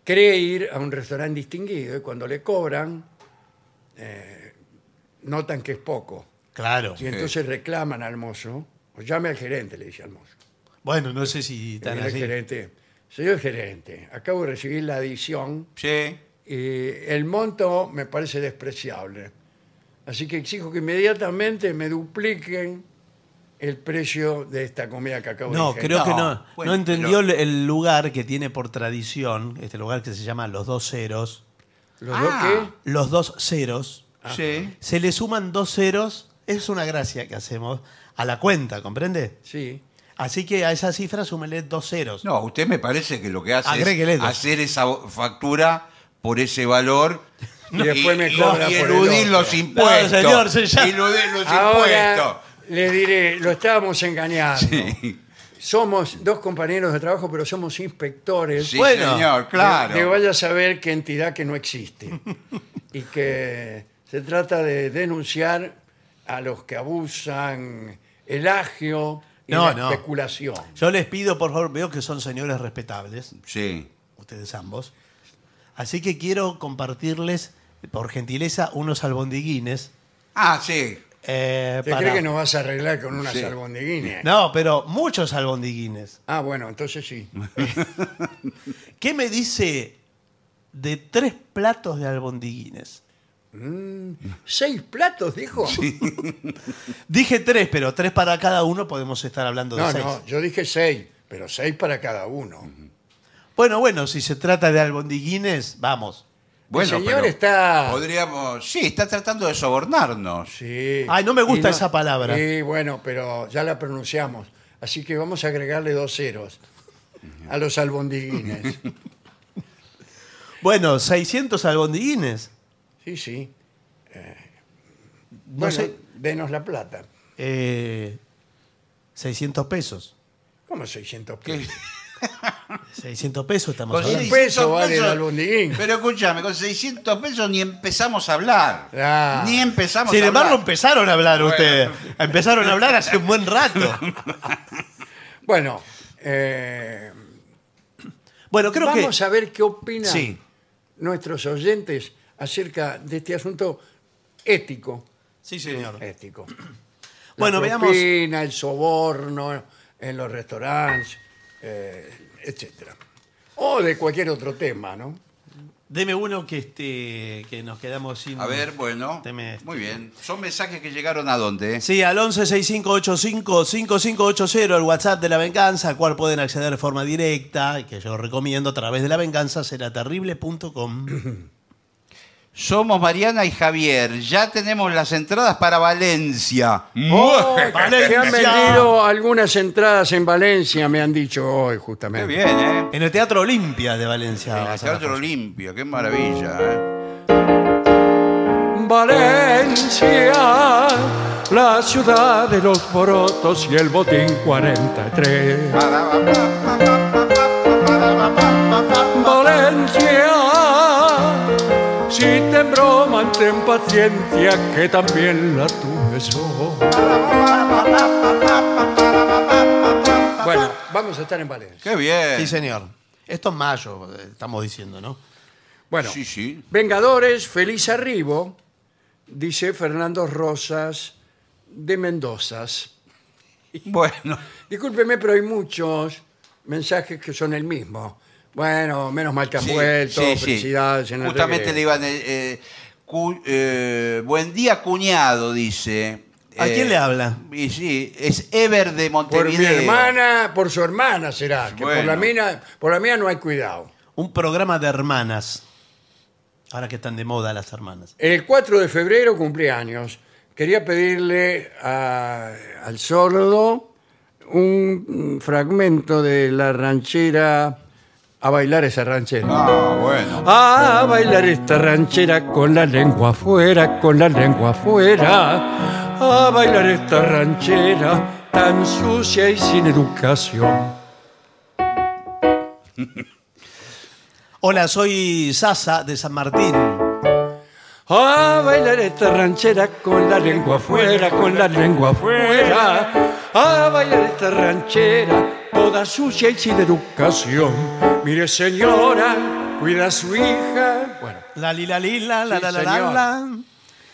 cree ir a un restaurante distinguido y cuando le cobran, eh, notan que es poco. Claro. Y entonces reclaman al mozo, o llame al gerente, le dice al mozo. Bueno, no sé si tan el así. gerente, señor gerente, acabo de recibir la adición Sí. y el monto me parece despreciable. Así que exijo que inmediatamente me dupliquen el precio de esta comida que acabo No, de creo que No, no. bueno, no entendió pero- el- lugar que tiene por tradición, este lugar que se llama Los Dos Ceros. ¿Los Ah. dos qué? Los Dos Ceros. Sí. Se le suman dos ceros, es una gracia que hacemos, a la cuenta, ¿comprende? Sí. Así que a esa cifra súmele dos ceros. No, usted me parece que lo que hace Agréguele es dos. hacer esa factura por ese valor Y después me cobra y por el eludir otro. los impuestos. señor, se llama- Eludir los Ahora impuestos. Le diré, lo estábamos engañando. Sí, Somos dos compañeros de trabajo, pero somos inspectores. sí, Bueno, señor, claro. De, de vaya a saber qué entidad que no existe. y que se trata de denunciar a los que abusan el agio y No, la no. especulación. Yo les pido, por favor, veo que son señores respetables, Sí. ustedes ambos. Así que quiero compartirles, por gentileza, unos albondiguines. Ah, sí. Eh, ¿Te para- cree que nos vas a arreglar con unas Sí. albondiguines? No, pero muchos albondiguines. Ah, bueno, entonces sí. ¿Qué me dice de tres platos de albondiguines? ¿Seis platos, dijo? Dije tres, pero tres para cada uno podemos estar hablando de No, seis. no, yo dije seis, pero seis para cada uno. Bueno, bueno, si se trata de albondiguines, vamos. Bueno, señor pero está- Podríamos. Sí, está tratando de sobornarnos. Sí. Ay, no me gusta Y esa palabra. Sí, bueno, pero ya la pronunciamos. Así que vamos a agregarle dos ceros a los albondiguines. Bueno, 600 albondiguines. Sí, sí. Eh, No bueno, sé. denos la plata. Eh, 600 pesos. ¿Cómo 600 ¿Qué? pesos? 600 pesos estamos Con hablando. seis- 600 peso vale el albondiguín. Pero escúchame, con 600 pesos ni empezamos a hablar. Ah. Ni empezamos Sin a embargo, hablar. empezaron a hablar Bueno. ustedes. Empezaron a hablar hace un buen rato. Bueno, eh, Bueno, creo vamos que. a ver qué opinan Sí. nuestros oyentes acerca de este asunto ético. Sí, señor. ético. Bueno, la veamos. propina, el soborno en los restaurantes, eh, etcétera. O de cualquier otro tema, ¿no? Deme uno que este que nos quedamos sin. A ver, bueno. Deme este. Muy bien. Son mensajes que llegaron a dónde. Sí, al 1165855580, el WhatsApp de La Venganza, al cual pueden acceder de forma directa, y que yo recomiendo a través de lavenganzaseraterrible.com. Somos Mariana y Javier. Ya tenemos las entradas para Valencia. Oh, Valencia. Se han vendido algunas entradas en Valencia, me han dicho hoy, Qué justamente. bien, ¿eh? En el Teatro Olimpia de Valencia. En a el la Teatro. Olimpia. Qué maravilla, ¿eh? Valencia, la ciudad de los porotos y el botín 43. Valencia, si te broma, ten paciencia, que también la tuve yo. Bueno, vamos a estar en Valencia. Qué bien. Sí, señor. Esto es mayo, estamos diciendo, ¿no? Bueno, Sí, sí. Vengadores, feliz arribo, dice Fernando Rosas de Mendozas. Bueno. Discúlpeme, pero hay muchos mensajes que son el mismo. Bueno, menos mal que has Sí, vuelto, sí, sí. felicidades en el Justamente regreso. le iban. eh, eh, cu- eh, buen día, cuñado, dice. ¿A Eh, quién le habla? Y sí, es Ever de Por Montevideo. mi hermana, por su hermana será, que por Bueno. la mía, por la mía no hay cuidado. Un programa de hermanas. Ahora que están de moda las hermanas. El 4 de febrero cumpleaños. Quería pedirle a- al sordo un fragmento de la ranchera a bailar esa ranchera. Ah, bueno. A bailar esta ranchera con la lengua afuera, con la lengua afuera. A bailar esta ranchera tan sucia y sin educación. Hola, soy Sasa de San Martín. A bailar esta ranchera con la lengua afuera, con la lengua afuera. A bailar esta ranchera toda sucia y sin educación. Mire señora, cuida a su hija. Bueno, La lila lila, la Sí, la la la señor. la.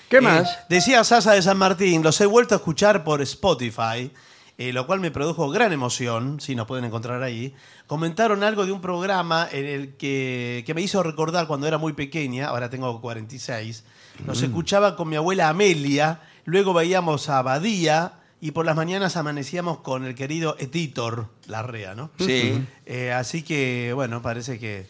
¿qué Eh, más? decía Sasa de San Martín, los he vuelto a escuchar por Spotify, eh, lo cual me produjo gran emoción, si nos pueden encontrar ahí. Comentaron algo de un programa en el que, que me hizo recordar cuando era muy pequeña, ahora tengo 46. Nos escuchaba con mi abuela Amelia, luego veíamos a Badía y por las mañanas amanecíamos con el querido Editor Larrea, ¿no? Sí. Eh, así que, bueno, parece que.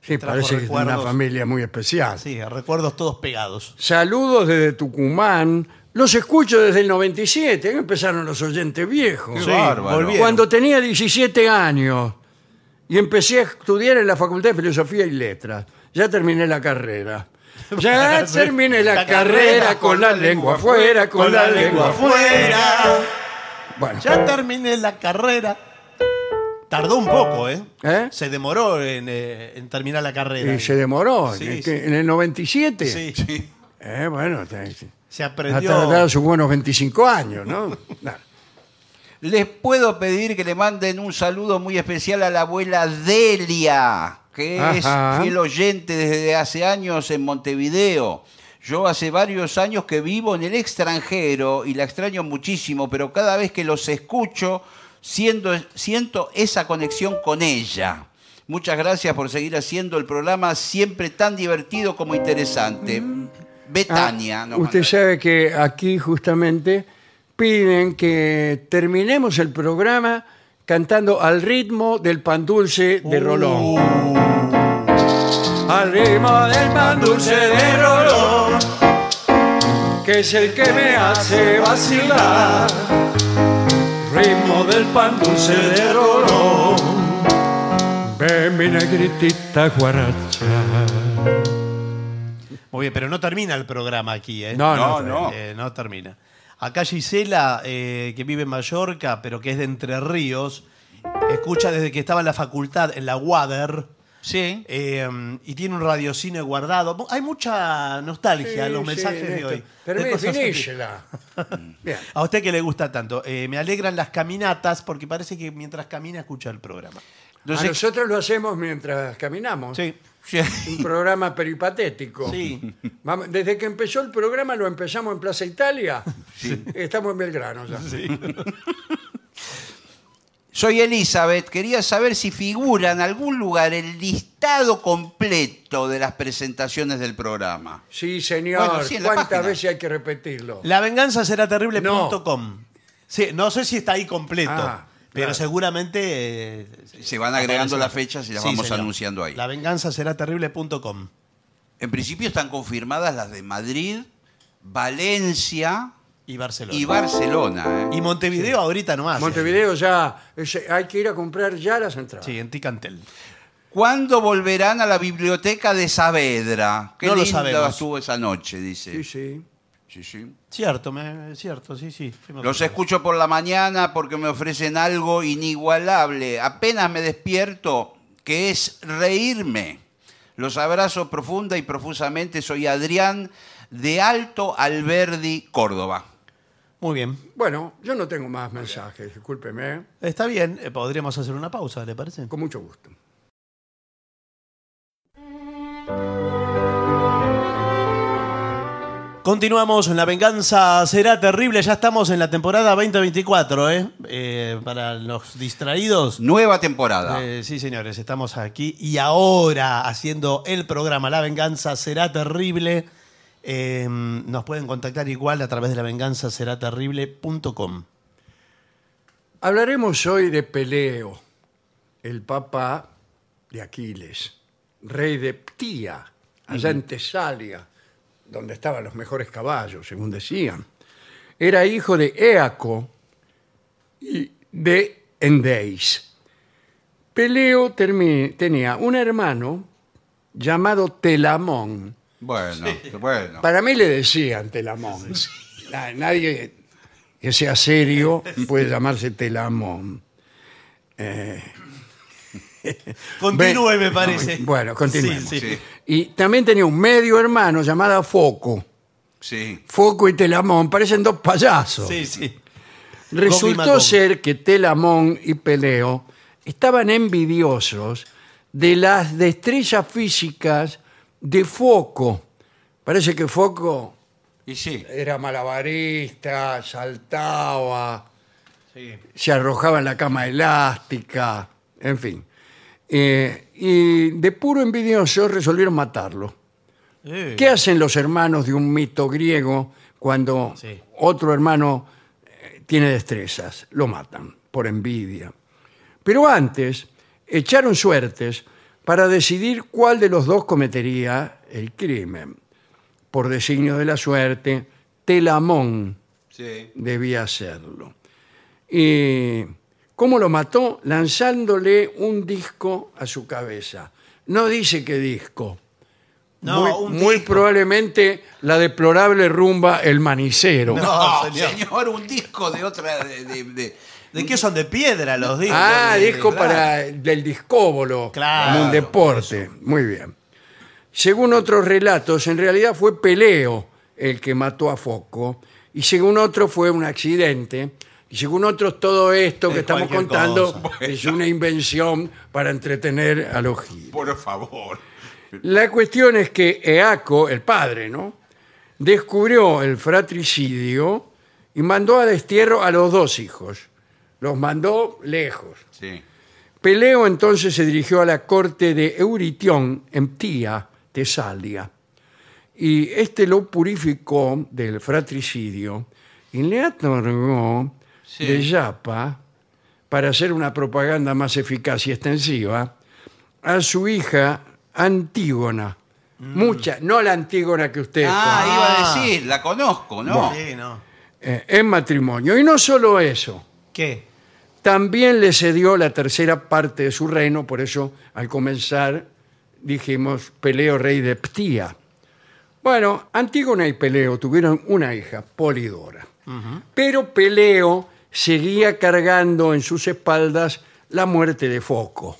Sí, trajo parece que es de una recuerdos. familia muy especial. Sí, recuerdos todos pegados. Saludos desde Tucumán. Los escucho desde el 97. Ahí empezaron los oyentes viejos. Qué Sí, bárbaro. volvieron. Cuando tenía 17 años y empecé a estudiar en la Facultad de Filosofía y Letras. Ya terminé la carrera. Ya terminé la, carrera, con la lengua afuera, con la lengua afuera. Bueno, Ya terminé la carrera. Tardó un poco, ¿eh? ¿Eh? Se demoró en, eh, en terminar la carrera. y se demoró. Sí, ¿En, el sí. que- en el 97. Sí, Sí. Eh, bueno, te- se ha aprendió. tardado sus buenos 25 años, ¿no? Nah. Les puedo pedir que le manden un saludo muy especial a la abuela Delia, que Ajá. es fiel oyente desde hace años en Montevideo. Yo hace varios años que vivo en el extranjero y la extraño muchísimo, pero cada vez que los escucho siendo- siento esa conexión con ella. Muchas gracias por seguir haciendo el programa siempre tan divertido como interesante. Betania. Ah, usted sabe que aquí justamente piden que terminemos el programa cantando al ritmo del pan dulce de Rolón. Al ritmo del pan dulce de Rolón, que es el que me hace vacilar. Ritmo del pan dulce de Rolón, ven mi negritita guaracha. Muy bien, pero no termina el programa aquí, ¿eh? No, No, no, no. Eh, no termina. Acá Gisela, eh, que vive en Mallorca, pero que es de Entre Ríos, escucha desde que estaba en la facultad, en la WADER, Sí. eh, y tiene un radiocine guardado. Hay mucha nostalgia en los mensajes sí, de hoy. Bien. A usted que le gusta tanto. Eh, me alegran las caminatas porque parece que mientras camina escucha el programa. A nosotros lo hacemos mientras caminamos. Sí. Un programa peripatético. Sí. Vamos- desde que empezó el programa lo empezamos en Plaza Italia. Estamos en Belgrano ya. Soy Elizabeth. Quería saber si figura en algún lugar el listado completo de las presentaciones del programa. Sí, señor. Bueno, sí, en la ¿Cuántas página. veces hay que repetirlo? Lavenganzaseraterrible.com. Sí, no sé si está ahí completo, Ah, pero claro. seguramente... eh, Se van agregando las fechas y las Sí, vamos señor. anunciando ahí. Lavenganzaseraterrible.com. En principio están confirmadas las de Madrid, Valencia Y Barcelona. y Barcelona. ¿eh? Y Montevideo ahorita nomás. Montevideo ya. es- hay que ir a comprar ya las entradas. Sí, en Ticantel. ¿Cuándo volverán a la biblioteca de Saavedra? Qué No lo linda sabemos. estuvo esa noche, dice. Sí, sí. Sí, sí. Cierto, me- cierto, sí, sí. fuimos Los escucho por la mañana porque me ofrecen algo inigualable. Apenas me despierto, que es reírme. Los abrazo profunda y profusamente. Soy Adrián de Alto Alberdi, Córdoba. Muy bien. Bueno, yo no tengo más mensajes, discúlpeme. Está bien, eh, podríamos hacer una pausa, ¿le parece? Con mucho gusto. Continuamos, La Venganza será terrible. Ya estamos en la temporada 2024, ¿eh? Eh, para los distraídos. Nueva temporada. Eh, sí, señores, estamos aquí y ahora haciendo el programa La Venganza será terrible. Eh, nos pueden contactar igual a través de lavenganzaseraterrible.com. Hablaremos hoy de Peleo, el papá de Aquiles, rey de Ptía, allá en Tesalia, donde estaban los mejores caballos, según decían. Era hijo de Éaco y de Endeis. Peleo termi- tenía un hermano llamado Telamón. Bueno, bueno. Para mí le decían Telamón. Na- Nadie que sea serio puede llamarse Telamón. Continúe, me parece. Bueno, continuemos. Sí, sí. Y también tenía un medio hermano llamado Foco. sí. Foco y Telamón parecen dos payasos. Sí, sí. Resultó ser que Telamón y Peleo estaban envidiosos de las destrezas físicas de Foco. Parece que Foco Y sí. era malabarista, saltaba, Sí. se arrojaba en la cama elástica, en fin. Eh, y de puro envidioso resolvieron matarlo. Eh, ¿Qué hacen los hermanos de un mito griego cuando Sí. otro hermano eh, tiene destrezas? Lo matan por envidia. Pero antes echaron suertes para decidir cuál de los dos cometería el crimen. Por designio de la suerte, Telamón Sí. debía hacerlo. ¿Y cómo lo mató? Lanzándole un disco a su cabeza. No dice qué disco. No, muy, un muy disco. probablemente la deplorable rumba El Manicero. No, señor. señor. un disco de otra. De, de- de- ¿De qué son de piedra los discos? ah, De- disco para del discóbolo, Claro, como un deporte. Muy bien. Según otros relatos, en realidad fue Peleo el que mató a Foco, y según otros fue un accidente, y según otros todo esto que Es estamos cualquier contando cosa. es una invención para entretener a los giros. Por favor. La cuestión es que Eaco, el padre, ¿no? Descubrió el fratricidio y mandó a destierro a los dos hijos. Los mandó lejos. Sí. Peleo entonces se dirigió a la corte de Euritión en Ptía, Tesalia. Y este lo purificó del fratricidio y le otorgó Sí. de yapa, para hacer una propaganda más eficaz y extensiva, a su hija Antígona. Mucha, no la Antígona que usted Ah, conoce, iba a decir, la conozco, ¿no? Sí, no. eh, en matrimonio. Y no solo eso, ¿Qué? también le cedió la tercera parte de su reino, por eso al comenzar dijimos Peleo rey de Ptía. Bueno, Antígona y Peleo tuvieron una hija, Polidora. Pero Peleo seguía cargando en sus espaldas la muerte de Foco.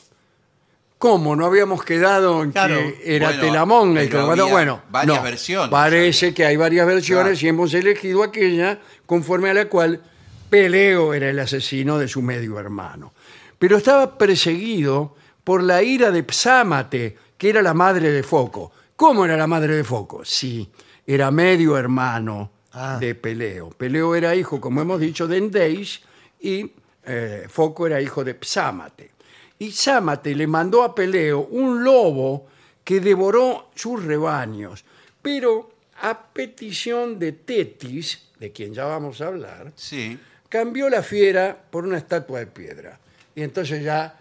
¿Cómo? ¿No habíamos quedado en Claro. que era Bueno, Telamón el que lo mató? Bueno, varias no. versiones. Parece que hay varias versiones Claro. y hemos elegido aquella conforme a la cual Peleo era el asesino de su medio hermano. Pero estaba perseguido por la ira de Psámate, que era la madre de Foco. ¿Cómo era la madre de Foco? Sí, era medio hermano Ah. de Peleo. Peleo era hijo, como hemos dicho, de Endeis y eh, Foco era hijo de Psámate. Y Psámate le mandó a Peleo un lobo que devoró sus rebaños, pero a petición de Tetis, de quien ya vamos a hablar, Sí. cambió la fiera por una estatua de piedra. Y entonces ya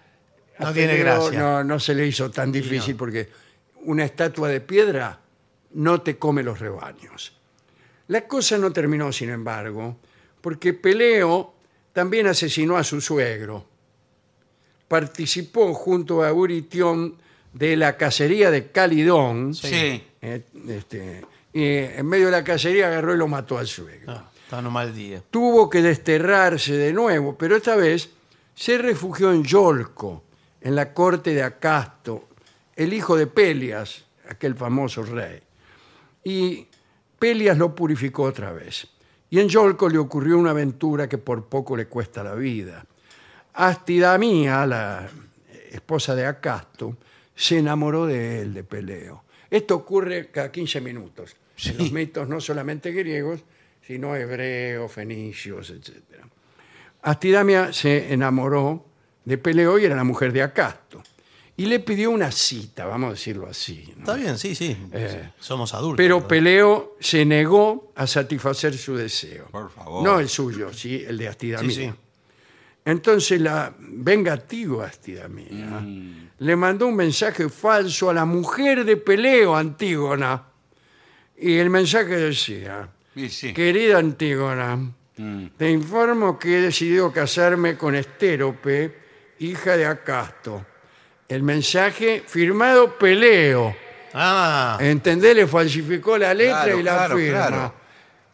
a No tiene Peleo gracia. No, no se le hizo tan difícil porque una estatua de piedra no te come los rebaños. La cosa no terminó, sin embargo, porque Peleo también asesinó a su suegro. Participó junto a Euritión de la cacería de Calidón. Sí. eh, este, y en medio de la cacería agarró y lo mató al suegro Ah, está en un mal día. tuvo que desterrarse de nuevo, pero esta vez se refugió en Yolco, en la corte de Acasto, el hijo de Pelias, aquel famoso rey. Y Pelias lo purificó otra vez. Y en Yolco le ocurrió una aventura que por poco le cuesta la vida. Astidamía, la esposa de Acasto, se enamoró de él, de Peleo. Esto ocurre cada 15 minutos en los mitos no solamente griegos, sino hebreos, fenicios, etc. Astidamia se enamoró de Peleo y era la mujer de Acasto. Y le pidió una cita, vamos a decirlo así. ¿no? Está bien, sí, sí. Eh, Somos adultos. Pero ¿no? Peleo se negó a satisfacer su deseo. Por favor. No el suyo, sí, el de Astidamia. Sí, sí. Entonces la vengativa Astidamia Mm. le mandó un mensaje falso a la mujer de Peleo, Antígona. Y el mensaje decía, sí. querida Antígona, Mm. te informo que he decidido casarme con Estérope, hija de Acasto. El mensaje firmado Peleo. Ah, ¿Entendés? Le falsificó la letra Claro, y la claro, firma. claro.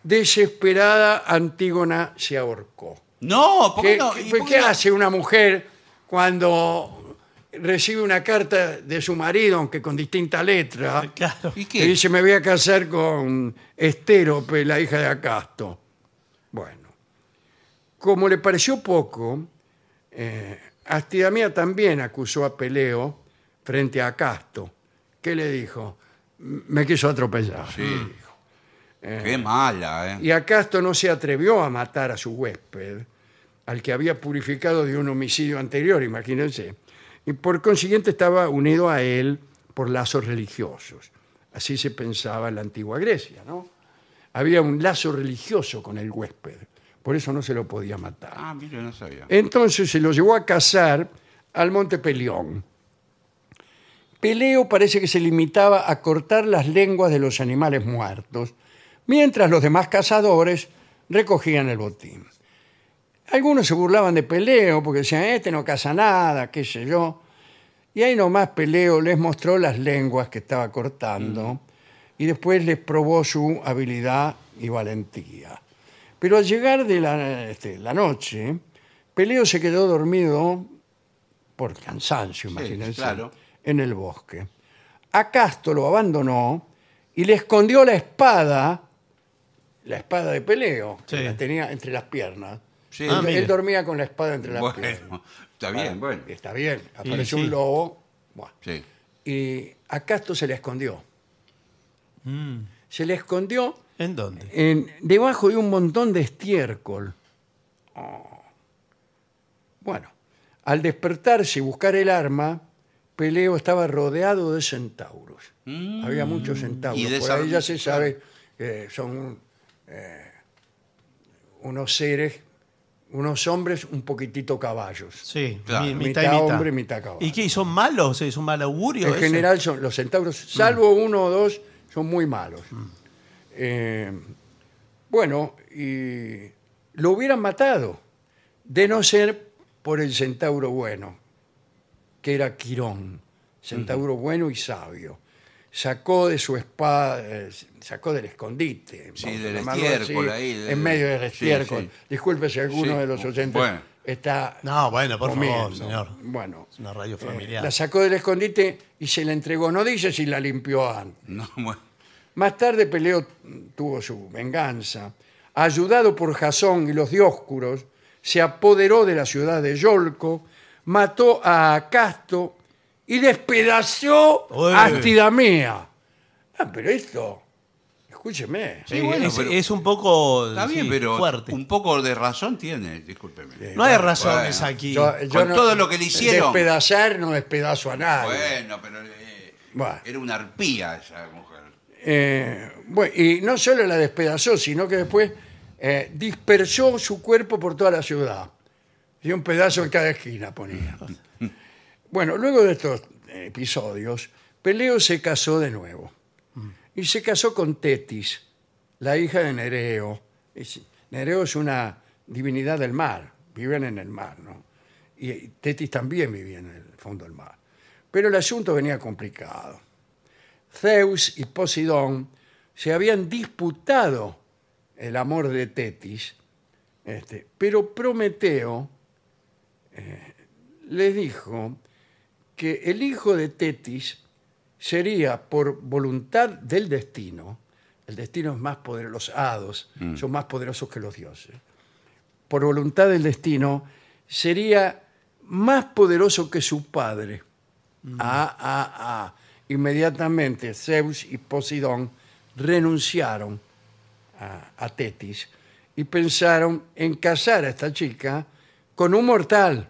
Desesperada, Antígona se ahorcó. No, ¿por qué, ¿Qué, no? qué- ¿Y por qué qué no? hace una mujer cuando recibe una carta de su marido, aunque con distinta letra? claro. ¿Y Que qué? dice, me voy a casar con Estérope, la hija de Acasto. Bueno, como le pareció poco, eh, Astidamía también acusó a Peleo frente a Acasto. ¿Qué le dijo? "M- Me quiso atropellar. Sí. Qué mala, ¿eh? Y Acasto no se atrevió a matar a su huésped, al que había purificado de un homicidio anterior, imagínense. Y por consiguiente estaba unido a él por lazos religiosos. Así se pensaba en la antigua Grecia, ¿no? Había un lazo religioso con el huésped, por eso no se lo podía matar. Ah, mire, no sabía. Entonces se lo llevó a cazar al monte Pelión. Peleo parece que se limitaba a cortar las lenguas de los animales muertos, mientras los demás cazadores recogían el botín. Algunos se burlaban de Peleo porque decían, este no caza nada, qué sé yo. Y ahí nomás Peleo les mostró las lenguas que estaba cortando y después les probó su habilidad y valentía. Pero al llegar de la, este, la noche, Peleo se quedó dormido por cansancio, imagínense, claro. en el bosque. Acasto lo abandonó y le escondió la espada, la espada de Peleo, que la tenía entre las piernas. Sí. él, Ah, dormía con la espada entre las piernas. Está bien, bueno. Está bien, apareció sí. un lobo. bueno, y a Casto se le escondió. Mm. Se le escondió ¿En dónde? en- debajo de un montón de estiércol. Oh. Bueno, al despertarse y buscar el arma, Peleo estaba rodeado de centauros. Mm. Había muchos centauros. Y de Por esa- ahí ya se sabe que son eh, unos seres, unos hombres un poquitito caballos. Sí, Claro. mi- Mitad mitad y mitad. hombre, mitad caballo. ¿Y qué? ¿Y ¿Son malos? ¿Es un mal augurio? En general son los centauros, salvo uno o dos, son muy malos. Eh, bueno, y lo hubieran matado, de no ser por el centauro bueno, que era Quirón, centauro bueno y sabio. Sacó de su espada, eh, sacó del escondite, Sí, del estiércol ahí, del- en medio del estiércol. sí. Disculpe si alguno Sí, de los oyentes bueno. está No, bueno, por comiendo. favor, señor. Bueno, Es una radio eh, familiar. la sacó del escondite y se la entregó. No dice si la limpió antes. No, bueno. Más tarde Peleo tuvo su venganza. Ayudado por Jasón y los Dioscuros, se apoderó de la ciudad de Yolco, mató a Acasto y despedazó Uy. a Astidamea. Ah, pero esto, escúcheme. Sí, bueno, es, pero- es un poco Está sí, bien, pero fuerte. un poco de razón tiene, discúlpeme. No hay razones Bueno. aquí. Yo- yo Con todo lo que le hicieron. Despedazar no despedazo a nadie. Bueno, pero eh, Bueno. era una arpía esa mujer. Eh, bueno, y no solo la despedazó, sino que después eh, dispersó su cuerpo por toda la ciudad. Y un pedazo en cada esquina ponía. Bueno, luego de estos episodios, Peleo se casó de nuevo. Y se casó con Tetis, la hija de Nereo. Es- Nereo es una divinidad del mar, viven en el mar, ¿no? Y Tetis también vivía en el fondo del mar. Pero el asunto venía complicado. Zeus y Poseidón se habían disputado el amor de Tetis, este, pero Prometeo eh, le dijo que el hijo de Tetis sería por voluntad del destino, el destino es más poderoso, los hados son más poderosos que los dioses, por voluntad del destino sería más poderoso que su padre. Ah, ah, ah. Inmediatamente Zeus y Poseidón renunciaron a, a Tetis y pensaron en casar a esta chica con un mortal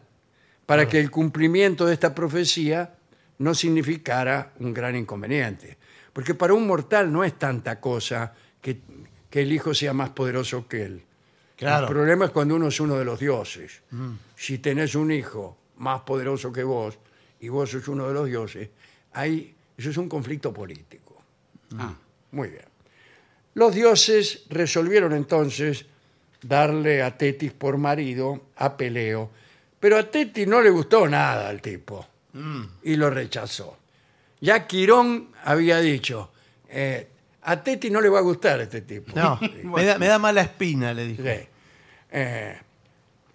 para que el cumplimiento de esta profecía no significara un gran inconveniente. Porque para un mortal no es tanta cosa que, que el hijo sea más poderoso que él. Claro. El problema es cuando uno es uno de los dioses. Si tenés un hijo más poderoso que vos y vos sos uno de los dioses, ahí eso es un conflicto político. Ah, Muy bien. Los dioses resolvieron entonces darle a Tetis por marido a Peleo, Pero a Tetis no le gustó nada al tipo y lo rechazó. Ya Quirón había dicho, eh, a Tetis no le va a gustar este tipo. No, Sí. me da, me da mala espina, le dijo. Sí. Eh,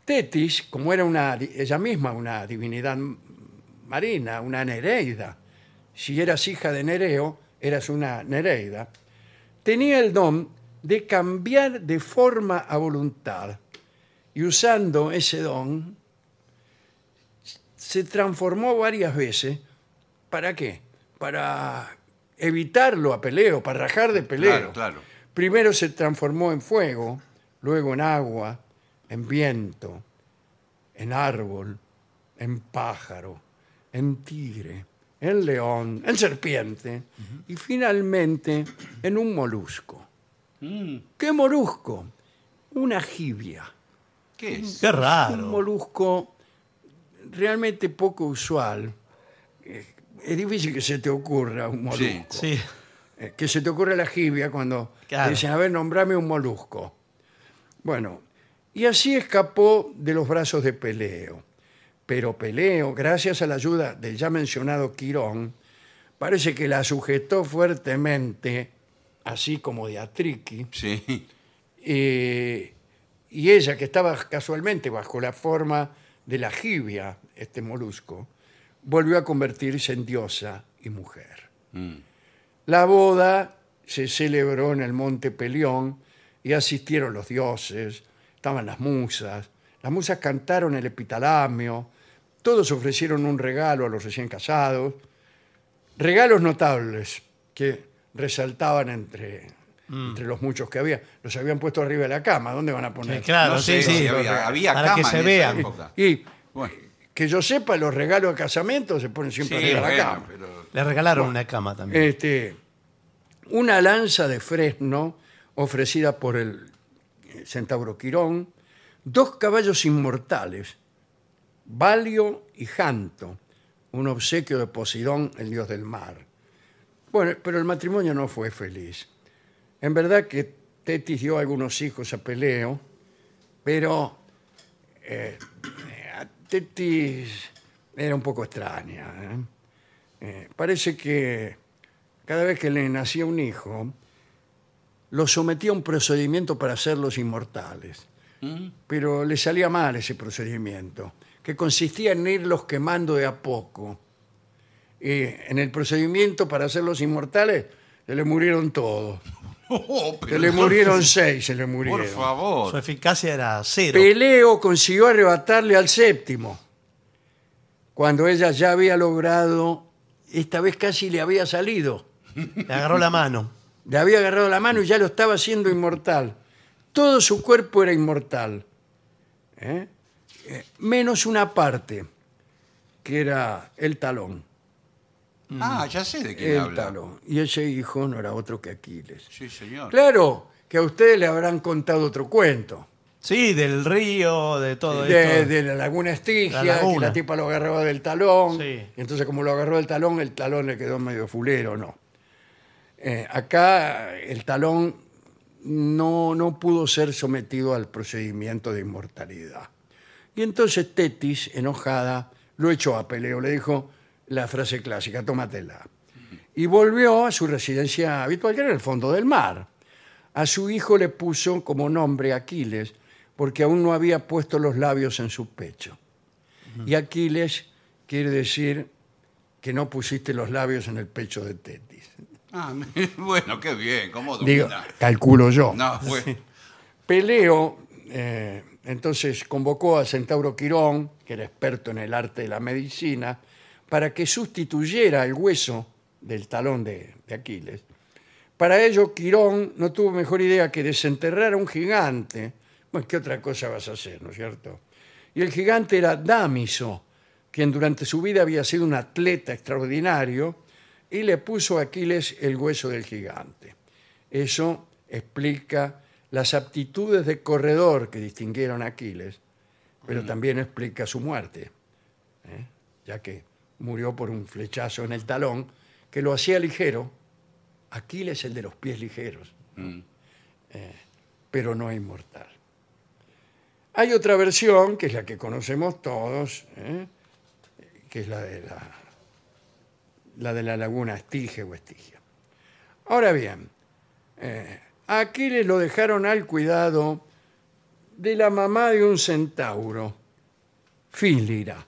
Tetis, como era una, ella misma una divinidad marina, una Nereida, si eras hija de Nereo, eras una Nereida, tenía el don de cambiar de forma a voluntad. Y usando ese don, se transformó varias veces. ¿Para qué? Para evitarlo a Peleo, para rajar de Peleo. Claro, claro. Primero se transformó en fuego, luego en agua, en viento, en árbol, en pájaro, en tigre, en león, en serpiente y finalmente en un molusco. Mm, ¿Qué molusco? Una jibia. ¿Qué es? Qué Un raro. molusco realmente poco usual. Eh, Es difícil que se te ocurra un molusco. Sí. Eh, que se te ocurre la jibia cuando Claro. te dicen, a ver, nombrame un molusco. Bueno, y así escapó de los brazos de Peleo. Pero Peleo, gracias a la ayuda del ya mencionado Quirón, parece que la sujetó fuertemente, así como de atriqui, Sí. eh, y ella, que estaba casualmente bajo la forma de la jibia, este molusco, volvió a convertirse en diosa y mujer. Mm. La boda se celebró en el monte Pelión y asistieron los dioses, estaban las musas, las musas cantaron el epitalamio, todos ofrecieron un regalo a los recién casados, regalos notables que resaltaban entre, entre los muchos que había. Los habían puesto arriba de la cama, ¿dónde van a poner? Sí, claro, No sí, sé sí. había, había Para que cama se en vean. época. Y Bueno, que yo sepa, los regalos de casamiento se ponen siempre arriba de la bueno, cama. pero- Le regalaron una cama también. Este, una lanza de fresno ofrecida por el eh, centauro Quirón, dos caballos inmortales, Balio y Janto, un obsequio de Poseidón, el dios del mar. Bueno, pero el matrimonio no fue feliz. En verdad que Tetis dio algunos hijos a Peleo, pero eh, eh, Tetis era un poco extraña. ¿eh? Eh, parece que cada vez que le nacía un hijo, lo sometía a un procedimiento para hacerlos inmortales. Pero le salía mal ese procedimiento, que consistía en irlos quemando de a poco. Y en el procedimiento para hacerlos inmortales, se le murieron todos. Oh, Se le murieron seis, se le murieron. Por favor. Su eficacia era cero. Peleo consiguió arrebatarle al séptimo, cuando ella ya había logrado, esta vez casi le había salido, Le agarró la mano. le había agarrado la mano y ya lo estaba haciendo inmortal. Todo su cuerpo era inmortal, ¿eh? Eh, menos una parte, que era el talón. Ah, ya sé de quién El habla. talón. Y ese hijo no era otro que Aquiles. Sí, señor. Claro que a ustedes le habrán contado otro cuento. Sí, del río, de todo de, esto. de la laguna Estigia, La laguna. que la tipa lo agarraba del talón. Sí. Y entonces, como lo agarró del talón, el talón le quedó medio fulero, no. Eh, acá el talón no, no pudo ser sometido al procedimiento de inmortalidad. Y entonces Tetis, enojada, lo echó a Peleo, le dijo la frase clásica, tómatela. Y volvió a su residencia habitual, que era el fondo del mar. A su hijo le puso como nombre Aquiles, porque aún no había puesto los labios en su pecho. Y Aquiles quiere decir que no pusiste los labios en el pecho de Tetis. Ah, bueno, qué bien. ¿Cómo Digo, domina? calculo yo. No. Peleo eh, entonces convocó a Centauro Quirón, que era experto en el arte de la medicina, para que sustituyera el hueso del talón de, Aquiles. Para ello, Quirón no tuvo mejor idea que desenterrar a un gigante. Bueno, ¿qué otra cosa vas a hacer, no es cierto? Y el gigante era Damiso, quien durante su vida había sido un atleta extraordinario, y le puso a Aquiles el hueso del gigante. Eso explica las aptitudes de corredor que distinguieron a Aquiles, pero también explica su muerte, ¿eh? ya que murió por un flechazo en el talón que lo hacía ligero. Aquiles el de los pies ligeros, Mm. pero no inmortal. Hay otra versión, que es la que conocemos todos, ¿eh? que es la de la, la de la laguna Estige o Estigia. Ahora bien, eh, a Aquiles lo dejaron al cuidado de la mamá de un centauro, Fílira,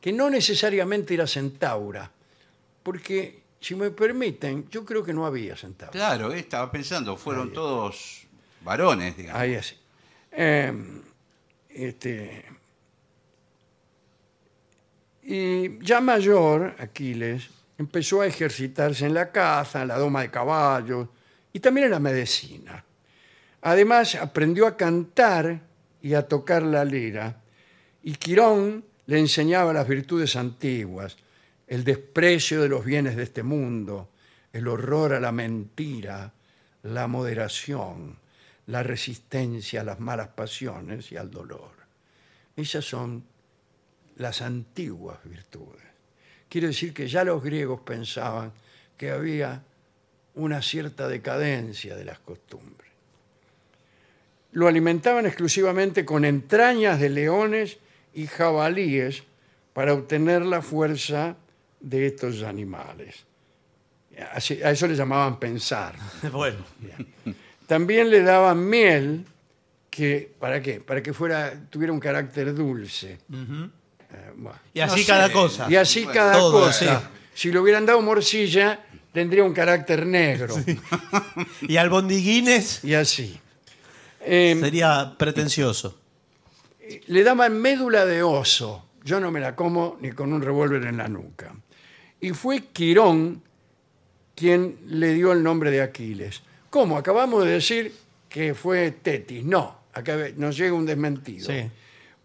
que no necesariamente era centaura, porque, si me permiten, yo creo que no había centauros. Claro, eh, estaba pensando, fueron todos varones, digamos. Ahí así. Eh, este, y ya mayor, Aquiles, empezó a ejercitarse en la caza, en la doma de caballos y también en la medicina. Además, aprendió a cantar y a tocar la lira. Y Quirón le enseñaba las virtudes antiguas, el desprecio de los bienes de este mundo, el horror a la mentira, la moderación, la resistencia a las malas pasiones y al dolor. Esas son las antiguas virtudes. Quiere decir que ya los griegos pensaban que había una cierta decadencia de las costumbres. Lo alimentaban exclusivamente con entrañas de leones y jabalíes para obtener la fuerza de estos animales. Así- a eso le llamaban pensar. Bueno, También le daban miel, que, ¿para qué? Para que fuera, tuviera un carácter dulce. Eh, bueno. y así No cada sé. cosa. Y así Bueno, cada todo, cosa. sí. Si le hubieran dado morcilla, tendría un carácter negro. Y albondiguines Y así. Eh, sería pretencioso. le daban médula de oso. Yo no me la como ni con un revólver en la nuca. Y fue Quirón quien le dio el nombre de Aquiles. ¿Cómo? Acabamos de decir que fue Tetis. No, acá nos llega un desmentido. Sí.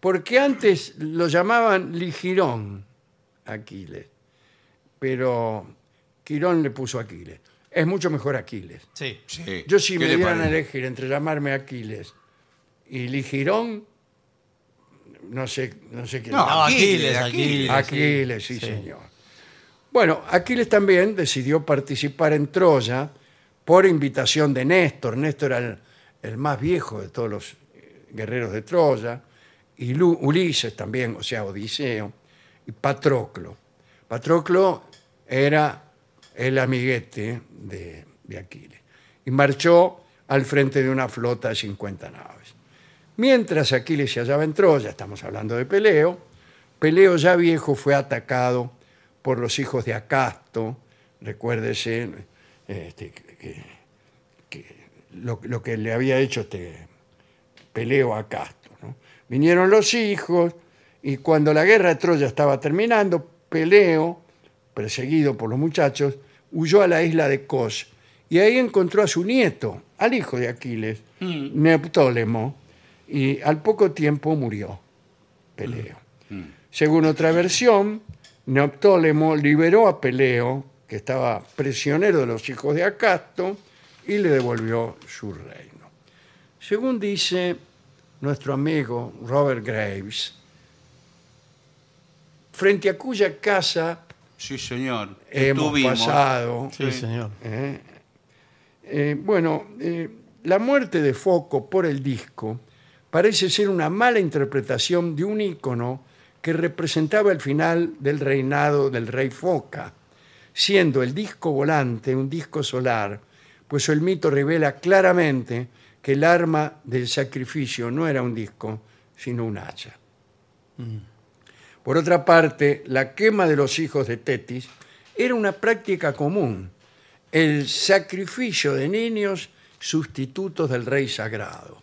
Porque antes lo llamaban Ligirón, Aquiles. Pero Quirón le puso Aquiles. Es mucho mejor Aquiles. Sí. Sí. Yo si ¿Qué me le dieran a parece? elegir entre llamarme Aquiles y Ligirón, no sé, no sé qué. No, Aquiles, Aquiles, Aquiles. Aquiles, sí, sí. señor. Bueno, Aquiles también decidió participar en Troya por invitación de Néstor. Néstor era el, el más viejo de todos los eh, guerreros de Troya. Y Lu- Ulises también, o sea, Odiseo. Y Patroclo. Patroclo era el amiguete de, Aquiles. Y marchó al frente de una flota de 50 naves. Mientras Aquiles se hallaba en Troya, estamos hablando de Peleo, Peleo ya viejo fue atacado por los hijos de Acasto, recuérdese este, lo, que le había hecho este Peleo a Acasto. Vinieron los hijos y cuando la guerra de Troya estaba terminando, Peleo, perseguido por los muchachos, huyó a la isla de Cos y ahí encontró a su nieto, al hijo de Aquiles, Neoptólemo, y al poco tiempo murió Peleo. Según otra versión, Neoptólemo liberó a Peleo, que estaba prisionero de los hijos de Acasto, y le devolvió su reino. Según dice nuestro amigo Robert Graves, frente a cuya casa Sí, señor. hemos Estuvimos. pasado, Sí, señor. ¿eh? Eh, bueno, eh, la muerte de Foco por el disco parece ser una mala interpretación de un ícono que representaba el final del reinado del rey Foca, siendo el disco volante un disco solar, pues el mito revela claramente que el arma del sacrificio no era un disco, sino un hacha. Por otra parte, la quema de los hijos de Tetis era una práctica común, el sacrificio de niños sustitutos del rey sagrado.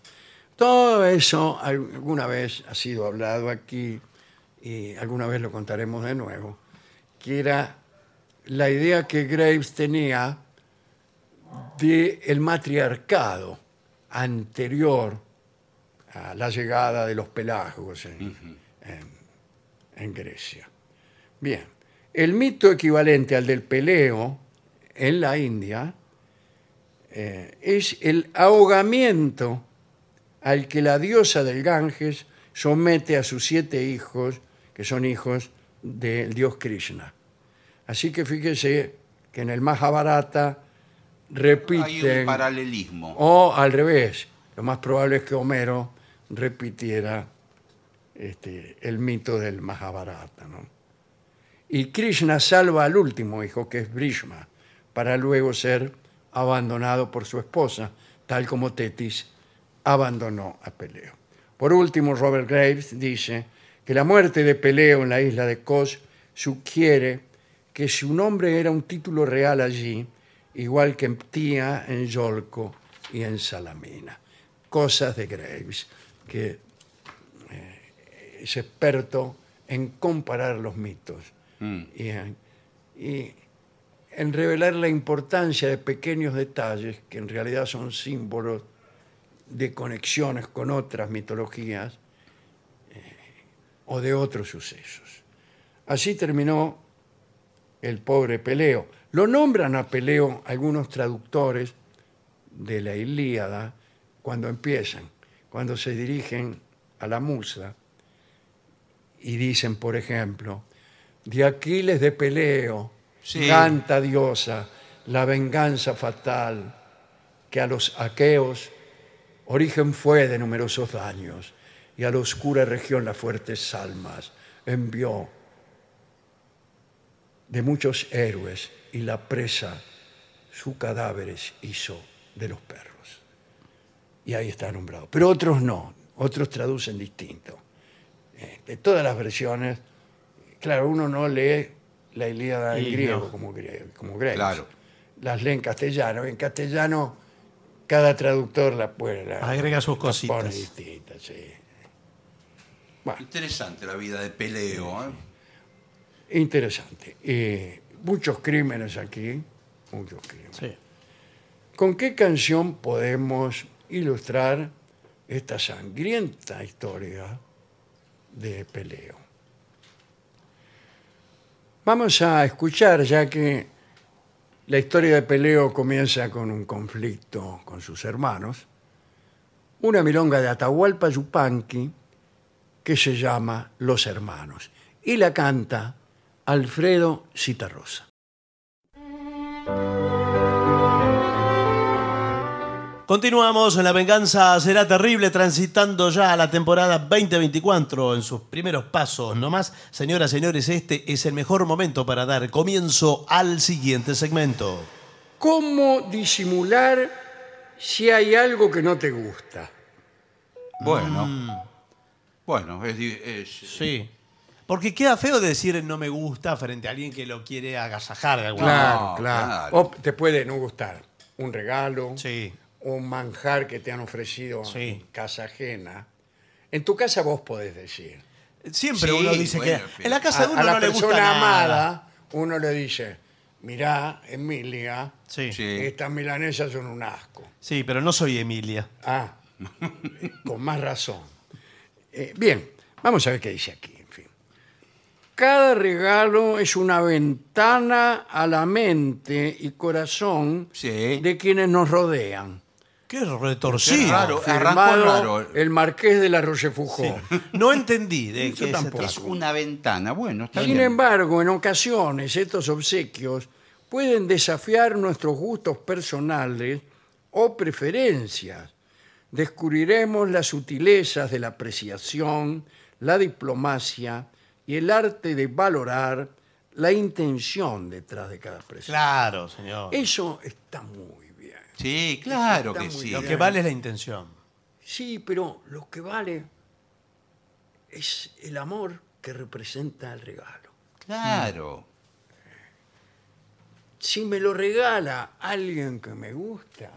Todo eso alguna vez ha sido hablado aquí y alguna vez lo contaremos de nuevo, que era la idea que Graves tenía de el matriarcado anterior a la llegada de los pelagos en, en- en Grecia. Bien, el mito equivalente al del peleo en la India eh, es el ahogamiento al que la diosa del Ganges somete a sus siete hijos, que son hijos del dios Krishna. Así que fíjese que en el Mahabharata Hay repiten, un paralelismo. o al revés, lo más probable es que Homero repitiera este, el mito del Mahabharata. ¿no? Y Krishna salva al último hijo, que es Brishma, para luego ser abandonado por su esposa, tal como Tetis abandonó a Peleo. Por último, Robert Graves dice que la muerte de Peleo en la isla de Kos sugiere que su nombre era un título real allí, igual que en Ptía, en Yolco y en Salamina. Cosas de Graves, que es experto en comparar los mitos y, en, y en revelar la importancia de pequeños detalles que en realidad son símbolos de conexiones con otras mitologías eh, o de otros sucesos. Así terminó el pobre Peleo. Lo nombran a Peleo algunos traductores de la Ilíada cuando empiezan, cuando se dirigen a la musa y dicen, por ejemplo, de Aquiles de Peleo, Sí. canta diosa la venganza fatal que a los aqueos origen fue de numerosos daños y a la oscura región las fuertes salmas envió de muchos héroes y la presa sus cadáveres hizo de los perros. Y ahí está nombrado. Pero otros no, otros traducen distinto. De todas las versiones, claro, uno no lee la Ilíada en Y griego no. como, grie- como Graves. Claro. Las lee en castellano. En castellano, cada traductor la puede. la- Agrega sus la cositas. pone distinta, sí. Bueno, Interesante la vida de Peleo. ¿eh? interesante. Eh, muchos crímenes aquí, muchos crímenes. Sí. ¿Con qué canción podemos ilustrar esta sangrienta historia de Peleo? Vamos a escuchar, ya que la historia de Peleo comienza con un conflicto con sus hermanos, una milonga de Atahualpa Yupanqui que se llama Los Hermanos y la canta Alfredo Citarrosa. Continuamos en La Venganza Será Terrible, transitando ya a la temporada 2024 en sus primeros pasos. No más, señoras, señores, este es el mejor momento para dar comienzo al siguiente segmento. ¿Cómo disimular si hay algo que no te gusta? Bueno. Bueno, es, di- es- Sí. Porque queda feo decir no me gusta frente a alguien que lo quiere agasajar de alguna Claro, No, claro. claro. O te puede no gustar un regalo, Sí. Un manjar que te han ofrecido Sí. en casa ajena. En tu casa vos podés decir. Siempre Sí, uno dice bueno, que pero- en la casa de uno a la no le gusta persona nada. amada, uno le dice, mirá, Emilia, Sí. sí. Sí. estas milanesas son un asco. pero no soy Emilia. Ah, con más razón. Eh, bien, vamos a ver qué dice aquí. En fin. Cada regalo es una ventana a la mente y corazón Sí. de quienes nos rodean. Qué retorcido. Qué raro. arrancó Firmado raro. el marqués de la Rochefoucauld. No entendí de Yo qué se tampoco. trata. es una ventana. Bueno, está Sin bien. embargo, en ocasiones estos obsequios pueden desafiar nuestros gustos personales o preferencias. Descubriremos las sutilezas de la apreciación, la diplomacia y el arte de valorar la intención detrás de cada presente. Claro, señor. Eso está muy. Sí, claro Está que muy sí. Lo bien. que vale es la intención. Sí, pero lo que vale es el amor que representa el regalo. Claro. si me lo regala alguien que me gusta,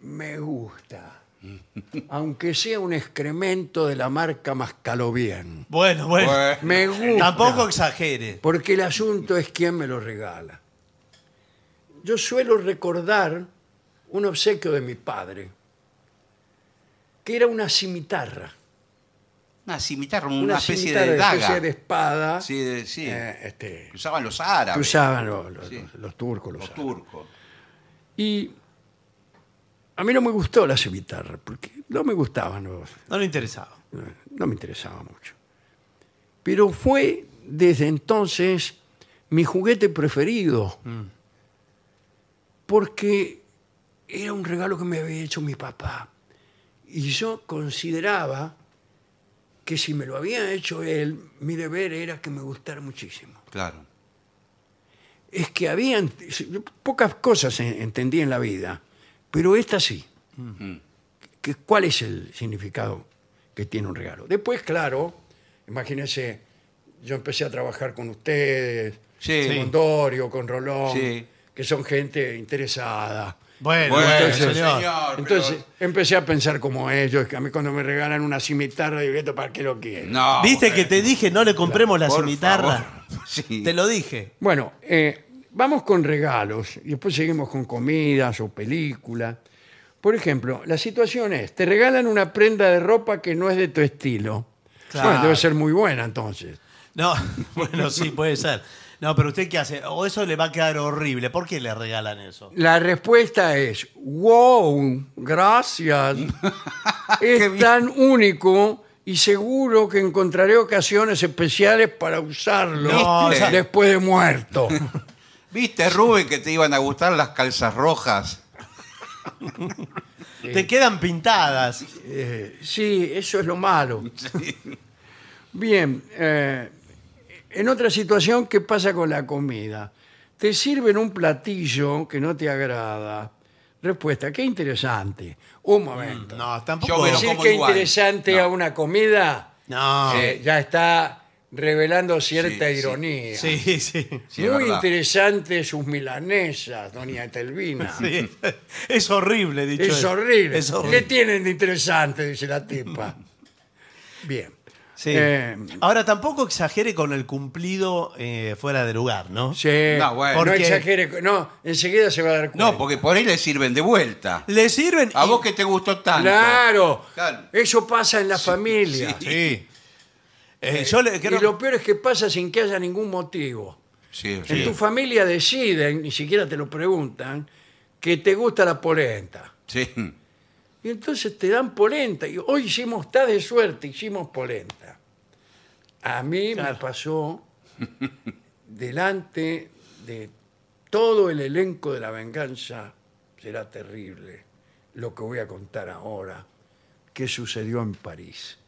me gusta. Aunque sea un excremento de la marca Mascalobien. Bueno, bueno. Bueno. Me gusta. Tampoco exagere. Porque el asunto es quién me lo regala. Yo suelo recordar un obsequio de mi padre, que era una cimitarra. Una cimitarra, una, Una especie cimitarra, de daga. especie de espada. Sí, de- sí. eh, este, que usaban los que árabes. usaban los, los- Sí. los- los turcos. Los, los árabes. turcos. Y a mí no me gustó la cimitarra, porque no me gustaban los, No le interesaba. no me interesaba mucho. Pero fue desde entonces mi juguete preferido, porque era un regalo que me había hecho mi papá. Y yo consideraba que si me lo había hecho él, mi deber era que me gustara muchísimo. Claro. Es que habían pocas cosas en- entendí en la vida, pero esta sí. Que- ¿Cuál es el significado que tiene un regalo? Después, claro, imagínense, yo empecé a trabajar con ustedes, Sí. con Dorio, con Rolón, Sí. Que son gente interesada. Bueno, entonces, señor. señor. Entonces pero- empecé a pensar como ellos, que a mí cuando me regalan una cimitarra, digo, ¿esto para qué lo quieren? No. ¿Viste bueno, que te dije no le compremos la por cimitarra? favor. Sí. Te lo dije. Bueno, eh, vamos con regalos y después seguimos con comidas o películas. Por ejemplo, la situación es, te regalan una prenda de ropa que no es de tu estilo. Claro. Bueno, debe ser muy buena entonces. No, bueno, sí, puede ser. No, pero usted qué hace? O eso le va a quedar horrible. ¿Por qué le regalan eso? La respuesta es, wow, gracias. es tan único y seguro que encontraré ocasiones especiales para usarlo No, después de muerto. ¿Viste, Rubén, que te iban a gustar las calzas rojas? Te quedan pintadas. Eh, sí, eso es lo malo. Bien, eh, en otra situación, ¿qué pasa con la comida? Te sirven un platillo que no te agrada. Respuesta, qué interesante. Un momento. No, Yo tampoco. me lo Decir como que igual. interesante No. a una comida No. eh, ya está revelando cierta Sí, sí. ironía. Sí, sí. Sí, es Muy verdad. interesante sus milanesas, doña Telvina. Sí. Es horrible, dicho Es eso. horrible. Es ¿Qué horrible. tienen de interesante? Dice la tipa. Bien. Sí. Eh, Ahora, tampoco exagere con el cumplido eh, fuera de lugar, ¿no? Sí. No, bueno. No exagere. No, enseguida se va a dar cuenta. No, porque por ahí le sirven de vuelta. Le sirven. A y- vos que te gustó tanto. Claro. Claro. Eso pasa en la familia. Sí. Eh, yo le Y creo- lo peor es que pasa sin que haya ningún motivo. Sí, En sí. tu familia deciden, ni siquiera te lo preguntan, que te gusta la polenta. Sí. Y entonces te dan polenta. Y hoy hicimos, está de suerte, hicimos polenta. A mí me pasó delante de todo el elenco de la venganza. Será terrible lo que voy a contar ahora, que sucedió en París.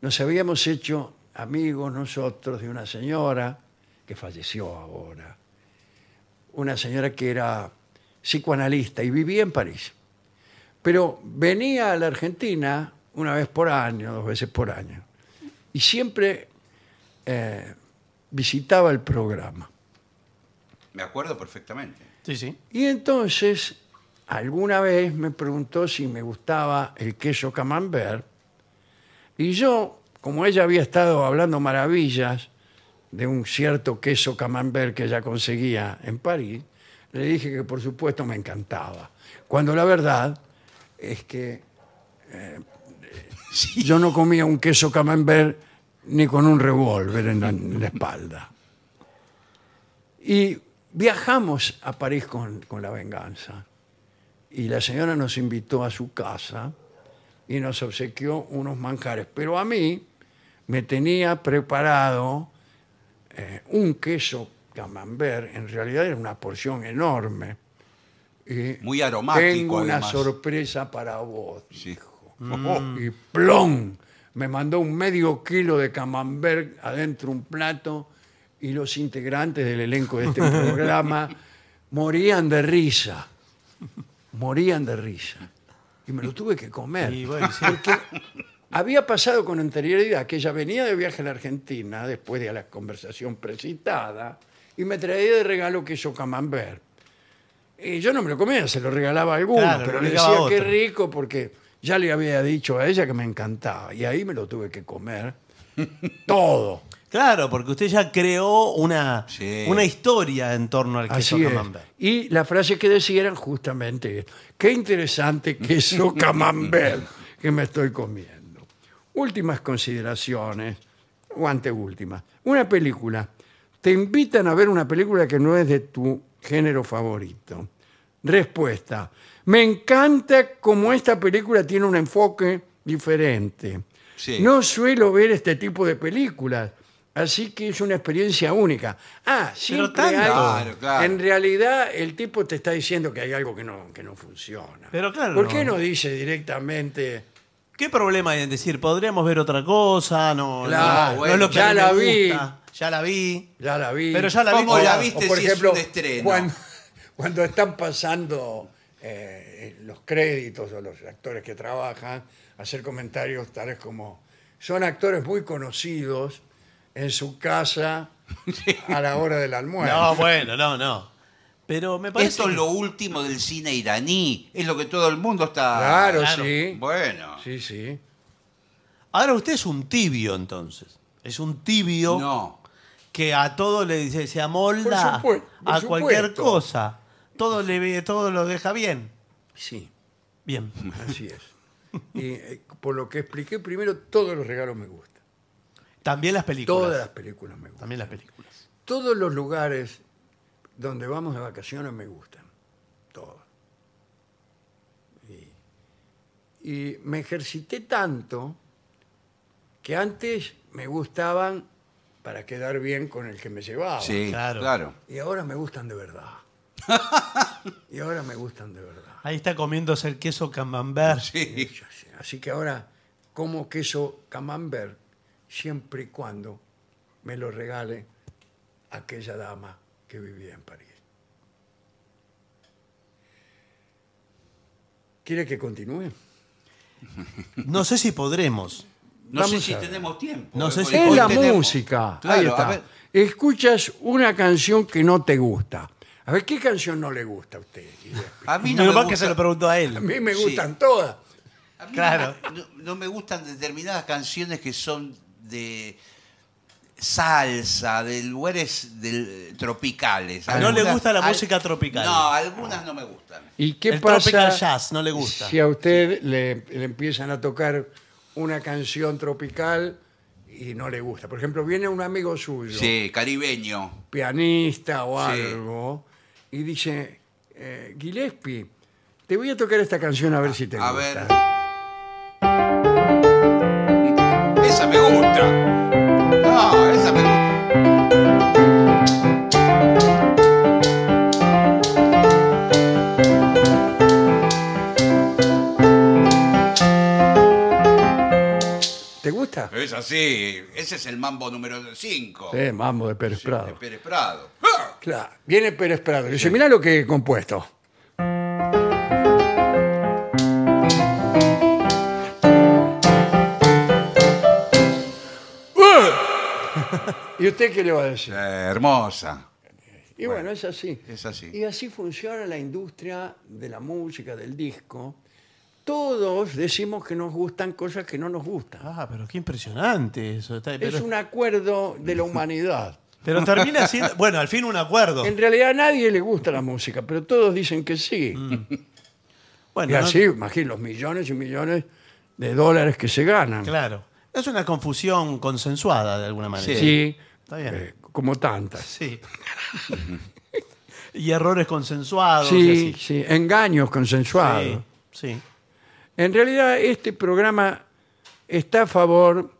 Nos habíamos hecho amigos nosotros de una señora que falleció ahora. Una señora que era psicoanalista y vivía en París. Pero venía a la Argentina una vez por año, dos veces por año. Y siempre eh, visitaba el programa. Me acuerdo perfectamente. Sí, sí. Y entonces, alguna vez me preguntó si me gustaba el queso camembert. Y yo, como ella había estado hablando maravillas de un cierto queso camembert que ella conseguía en París, le dije que por supuesto me encantaba. Cuando la verdad es que eh, yo no comía un queso camembert ni con un revólver en la, en la espalda. Y viajamos a París con, con la venganza. Y la señora nos invitó a su casa y nos obsequió unos manjares. Pero a mí me tenía preparado eh, un queso camembert. En realidad era una porción enorme. Y Muy aromático, Tengo una además. sorpresa para vos. Sí. Y plom, me mandó un medio kilo de camembert adentro un plato y los integrantes del elenco de este programa morían de risa. Morían de risa. Y me lo tuve que comer. Y bueno, sí. Porque había pasado con anterioridad que ella venía de viaje a la Argentina después de la conversación precitada y me traía de regalo queso camembert. Y yo no me lo comía, se lo regalaba a alguno, Claro, pero le decía qué otro". rico porque ya le había dicho a ella que me encantaba. Y ahí me lo tuve que comer todo. Claro, porque usted ya creó una, Sí. una historia en torno al queso Así es. camembert. Y la frase que decía eran justamente, qué interesante queso camembert que me estoy comiendo. Últimas consideraciones, o anteúltimas. Una película. Te invitan a ver una película que no es de tu género favorito. Respuesta. Me encanta cómo esta película tiene un enfoque diferente. Sí. No suelo ver este tipo de películas, así que es una experiencia única. Ah, siempre tanto. hay- Claro, claro. En realidad el tipo te está diciendo que hay algo que no, que no funciona. Pero claro, ¿Por qué no. dice directamente ¿Qué problema hay en decir, podríamos ver otra cosa? No, Claro, no, no es lo que ya la vi. gusta. Ya la vi. Ya la vi. Pero ya la vi. ¿Cómo la O- viste? O, por si es ejemplo, un estreno. Cuando, cuando están pasando eh, los créditos o los actores que trabajan, hacer comentarios tales como son actores muy conocidos en su casa a la hora del almuerzo. No, bueno, no, no. Pero me parece. Esto es lo último del cine iraní. Es lo que todo el mundo está. claro, claro. sí. Bueno. Sí, sí. Ahora usted es un tibio, entonces. Es un tibio No. que a todo le dice, se amolda Por supue- por a cualquier supuesto. cosa. Todo, le, ve- todo lo deja bien. Sí, Bien. así es. Y eh, por lo que expliqué primero, todos los regalos me gustan. También las películas. Todas las películas me gustan. También las películas. Todos los lugares donde vamos de vacaciones me gustan. Todos. Y, y me ejercité tanto que antes me gustaban para quedar bien con el que me llevaba. Sí, Claro. claro. Y ahora me gustan de verdad. Y ahora me gustan de verdad. Ahí está comiéndose el queso camembert. Sí. Así que ahora como queso camembert siempre y cuando me lo regale aquella dama que vivía en París. ¿Quiere que continúe? No sé si podremos. No Vamos sé si tenemos tiempo. No sé Hoy- si- Es la tenemos. música. Claro, Ahí está. Escuchas una canción que no te gusta. A ver, ¿qué canción no le gusta a usted? A mí no Menos me mal que gusta- se lo preguntó a A él. mí me Sí. gustan todas. a mí Claro. No, no me gustan determinadas canciones que son de salsa, de lugares del- tropicales. Ah, no le gusta la al- música tropical. No, algunas no me gustan. ¿Y qué el pasa tropical jazz no le gusta. si a usted le, le empiezan a tocar una canción tropical y no le gusta? Por ejemplo, viene un amigo suyo, Sí, caribeño. pianista o Sí. algo, y dice, eh, Gillespie, te voy a tocar esta canción a ver si te A gusta. ver. Gusta? Es así. Ese es el mambo número 5. Sí, mambo de Pérez Prado. De Pérez Prado. ¡Ah! Claro, viene Pérez Prado. y Dice, mira lo que he compuesto. ¿Y usted qué le va a decir? Eh, hermosa. Y bueno, es así. es así. Y así funciona la industria de la música, del disco. Todos decimos que nos gustan cosas que no nos gustan. Ah, pero qué impresionante eso. Está- Es un acuerdo de la humanidad. pero termina siendo. Bueno, al fin un acuerdo. En realidad a nadie le gusta la música, pero todos dicen que sí. Bueno, y no- así, imagínate, los millones y millones de dólares que se ganan. Claro. Es una confusión consensuada de alguna manera. Sí, Está bien. eh, como tantas. Sí. y errores consensuados. y Sí, así. sí, engaños consensuados. Sí, sí. En realidad este programa está a favor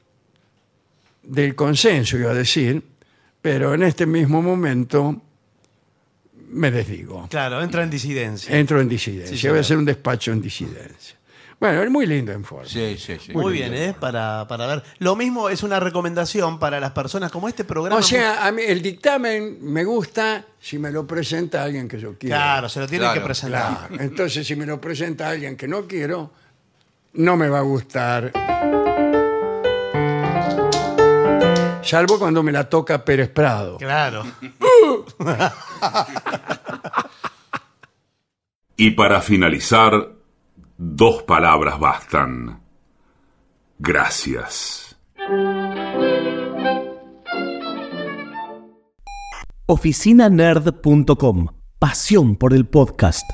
del consenso, iba a decir, pero en este mismo momento me desdigo. Claro, entra en disidencia. Entro en disidencia. Sí, Voy a hacer un despacho en disidencia. Bueno, es muy lindo informe. Sí, sí, sí. Muy bien, ¿eh? Para, para ver. Lo mismo es una recomendación para las personas como este programa. O sea, a mí el dictamen me gusta si me lo presenta alguien que yo quiero. Claro, se lo Claro, que presentar. Claro. Entonces, si me lo presenta alguien que no quiero, no me va a gustar. Salvo cuando me la toca Pérez Prado. Claro. Y para finalizar, dos palabras bastan. Gracias. oficinanerd.com. Pasión por el podcast.